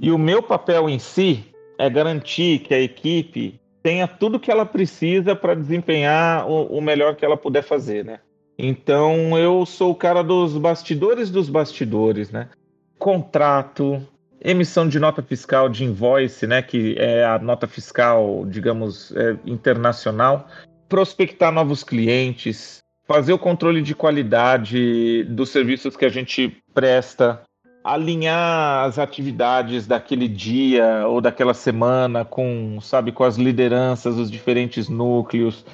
E o meu papel em si é garantir que a equipe tenha tudo que ela precisa para desempenhar o, o, melhor que ela puder fazer, né? Então eu sou o cara dos bastidores dos bastidores, né? Contrato, emissão de nota fiscal de invoice, né? Que é a nota fiscal, digamos, é, internacional, prospectar novos clientes, fazer o controle de qualidade dos serviços que a gente presta, alinhar as atividades daquele dia ou daquela semana com, sabe, com as lideranças, os diferentes núcleos.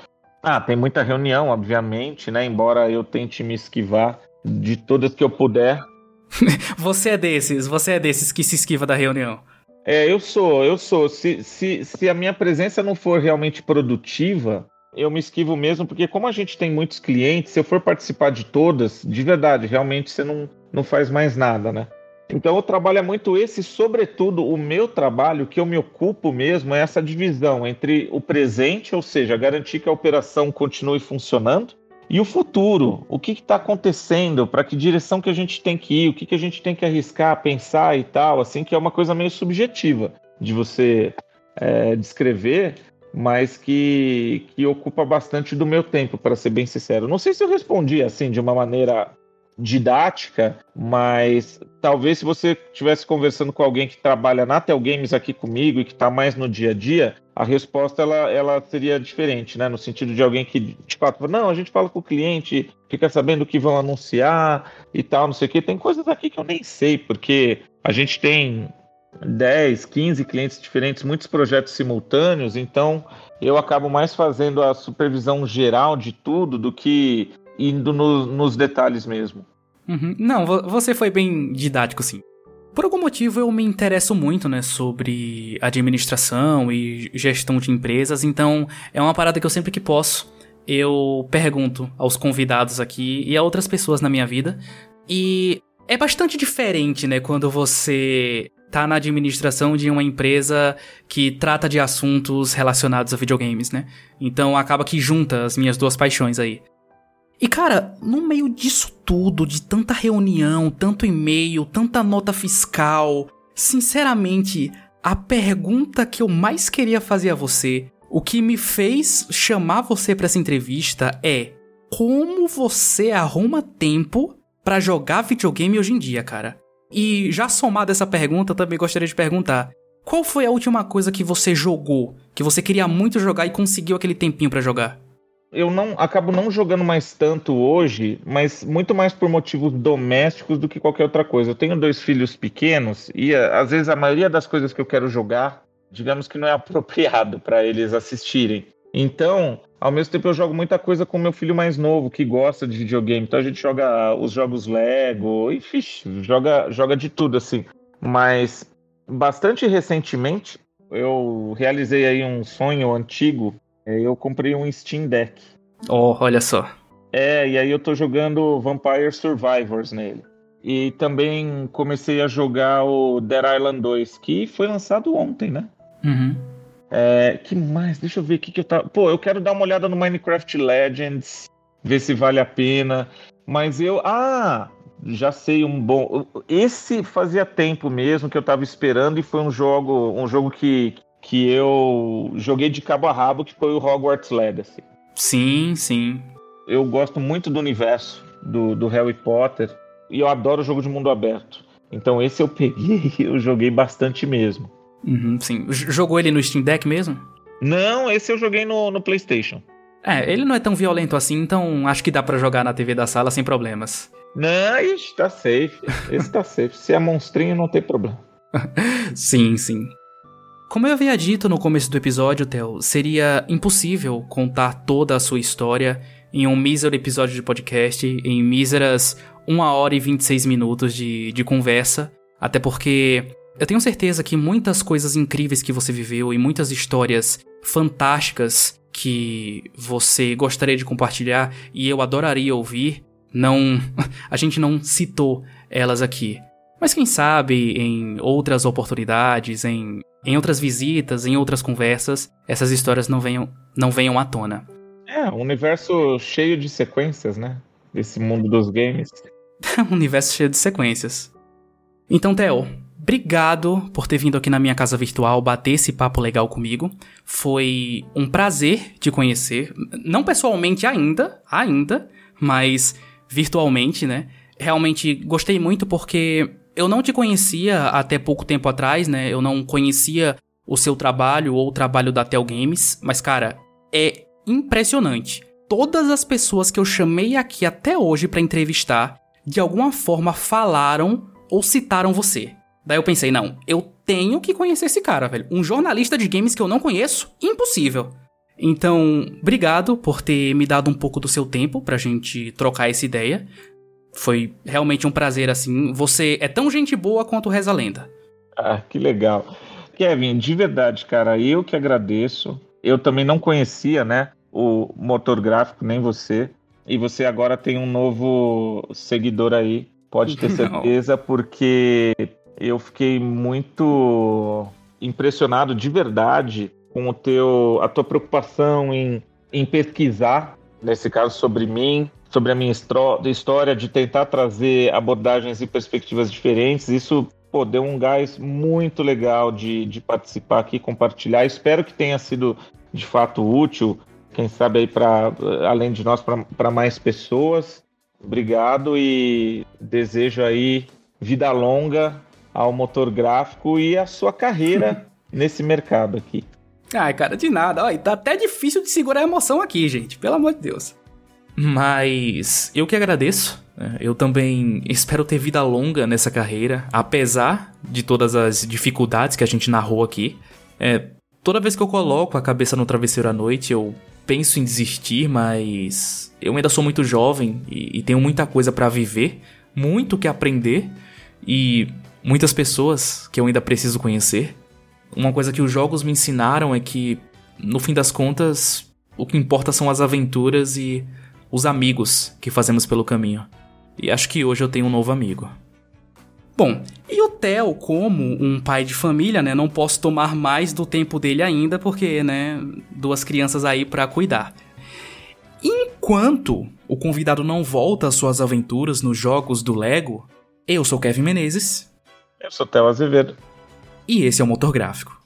Ah, tem muita reunião, obviamente, né? Embora eu tente me esquivar de todas que eu puder. você é desses, você é desses que se esquiva da reunião. É, eu sou, eu sou. Se, se, se a minha presença não for realmente produtiva, eu me esquivo mesmo, porque como a gente tem muitos clientes, se eu for participar de todas, de verdade, realmente você não, não faz mais nada, né? Então o trabalho muito esse, sobretudo o meu trabalho, que eu me ocupo mesmo, é essa divisão entre o presente, ou seja, garantir que a operação continue funcionando, e o futuro, o que está acontecendo, para que direção que a gente tem que ir, o que, que a gente tem que arriscar, pensar e tal, assim, que é uma coisa meio subjetiva de você é, descrever, mas que, que ocupa bastante do meu tempo, para ser bem sincero. Não sei se eu respondi assim de uma maneira didática, mas talvez se você estivesse conversando com alguém que trabalha na Tel Games aqui comigo e que está mais no dia a dia, a resposta ela, ela seria diferente, né? No sentido de alguém que de fato, não, a gente fala com o cliente, fica sabendo o que vão anunciar e tal, não sei o quê. Tem coisas aqui que eu nem sei, porque a gente tem 10, 15 clientes diferentes, muitos projetos simultâneos, então eu acabo mais fazendo a supervisão geral de tudo do que indo no, nos detalhes mesmo. Uhum. Não, você foi bem didático, sim. Por algum motivo eu me interesso muito, né, sobre administração e gestão de empresas, então é uma parada que eu sempre que posso eu pergunto aos convidados aqui e a outras pessoas na minha vida. E é bastante diferente, né, quando você tá na administração de uma empresa que trata de assuntos relacionados a videogames, né? Então acaba que junta as minhas duas paixões aí. E cara, no meio disso tudo, de tanta reunião, tanto e-mail, tanta nota fiscal, sinceramente, a pergunta que eu mais queria fazer a você, o que me fez chamar você para essa entrevista é: como você arruma tempo para jogar videogame hoje em dia, cara? E já somado essa pergunta, também gostaria de perguntar: qual foi a última coisa que você jogou, que você queria muito jogar e conseguiu aquele tempinho para jogar? Eu não acabo não jogando mais tanto hoje, mas muito mais por motivos domésticos do que qualquer outra coisa. Eu tenho dois filhos pequenos e às vezes a maioria das coisas que eu quero jogar, digamos que não é apropriado para eles assistirem. Então, ao mesmo tempo eu jogo muita coisa com meu filho mais novo que gosta de videogame. Então a gente joga os jogos Lego, enfim, joga joga de tudo assim. Mas bastante recentemente eu realizei aí um sonho antigo eu comprei um Steam Deck. Oh, olha só. É, e aí eu tô jogando Vampire Survivors nele. E também comecei a jogar o Dead Island 2, que foi lançado ontem, né? Uhum. É, que mais? Deixa eu ver o que, que eu tava. Pô, eu quero dar uma olhada no Minecraft Legends, ver se vale a pena. Mas eu. Ah! Já sei um bom. Esse fazia tempo mesmo que eu tava esperando e foi um jogo, um jogo que, que eu joguei de cabo a rabo, que foi o Hogwarts Legacy. Sim, sim. Eu gosto muito do universo do, do Harry Potter e eu adoro jogo de mundo aberto. Então esse eu peguei eu joguei bastante mesmo. Uhum, sim. Jogou ele no Steam Deck mesmo? Não, esse eu joguei no, no PlayStation. É, ele não é tão violento assim, então acho que dá para jogar na TV da sala sem problemas. Não, ixi, tá safe. Esse tá safe. Se é monstrinho, não tem problema. sim, sim. Como eu havia dito no começo do episódio, Theo, seria impossível contar toda a sua história em um mísero episódio de podcast, em míseras 1 hora e 26 minutos de, de conversa, até porque eu tenho certeza que muitas coisas incríveis que você viveu e muitas histórias fantásticas que você gostaria de compartilhar e eu adoraria ouvir, não, a gente não citou elas aqui. Mas quem sabe em outras oportunidades, em em outras visitas, em outras conversas, essas histórias não venham, não venham à tona. É, um universo cheio de sequências, né? Desse mundo dos games. um universo cheio de sequências. Então, Theo, obrigado por ter vindo aqui na minha casa virtual bater esse papo legal comigo. Foi um prazer te conhecer. Não pessoalmente ainda, ainda, mas virtualmente, né? Realmente gostei muito porque eu não te conhecia até pouco tempo atrás, né? Eu não conhecia o seu trabalho ou o trabalho da Tel Games, mas cara, é impressionante. Todas as pessoas que eu chamei aqui até hoje para entrevistar, de alguma forma falaram ou citaram você. Daí eu pensei, não, eu tenho que conhecer esse cara, velho. Um jornalista de games que eu não conheço? Impossível. Então, obrigado por ter me dado um pouco do seu tempo pra gente trocar essa ideia. Foi realmente um prazer, assim. Você é tão gente boa quanto Reza a Lenda. Ah, que legal. Kevin, de verdade, cara, eu que agradeço. Eu também não conhecia, né, o motor gráfico, nem você. E você agora tem um novo seguidor aí, pode ter certeza, porque eu fiquei muito impressionado de verdade com o teu, a tua preocupação em, em pesquisar, nesse caso sobre mim, sobre a minha história, de tentar trazer abordagens e perspectivas diferentes. Isso pô, deu um gás muito legal de, de participar aqui, compartilhar. Espero que tenha sido de fato útil, quem sabe aí para além de nós, para mais pessoas. Obrigado e desejo aí vida longa ao motor gráfico e a sua carreira nesse mercado aqui. Ai, cara, de nada. Olha, tá até difícil de segurar a emoção aqui, gente. Pelo amor de Deus. Mas eu que agradeço. Né? Eu também espero ter vida longa nessa carreira, apesar de todas as dificuldades que a gente narrou aqui. É, toda vez que eu coloco a cabeça no travesseiro à noite, eu penso em desistir, mas eu ainda sou muito jovem e, e tenho muita coisa para viver, muito que aprender e muitas pessoas que eu ainda preciso conhecer. Uma coisa que os jogos me ensinaram é que, no fim das contas, o que importa são as aventuras e os amigos que fazemos pelo caminho. E acho que hoje eu tenho um novo amigo. Bom, e o Theo, como um pai de família, né, não posso tomar mais do tempo dele ainda, porque, né, duas crianças aí para cuidar. Enquanto o convidado não volta às suas aventuras nos jogos do Lego, eu sou Kevin Menezes. Eu sou Theo Azevedo. E esse é o Motor Gráfico.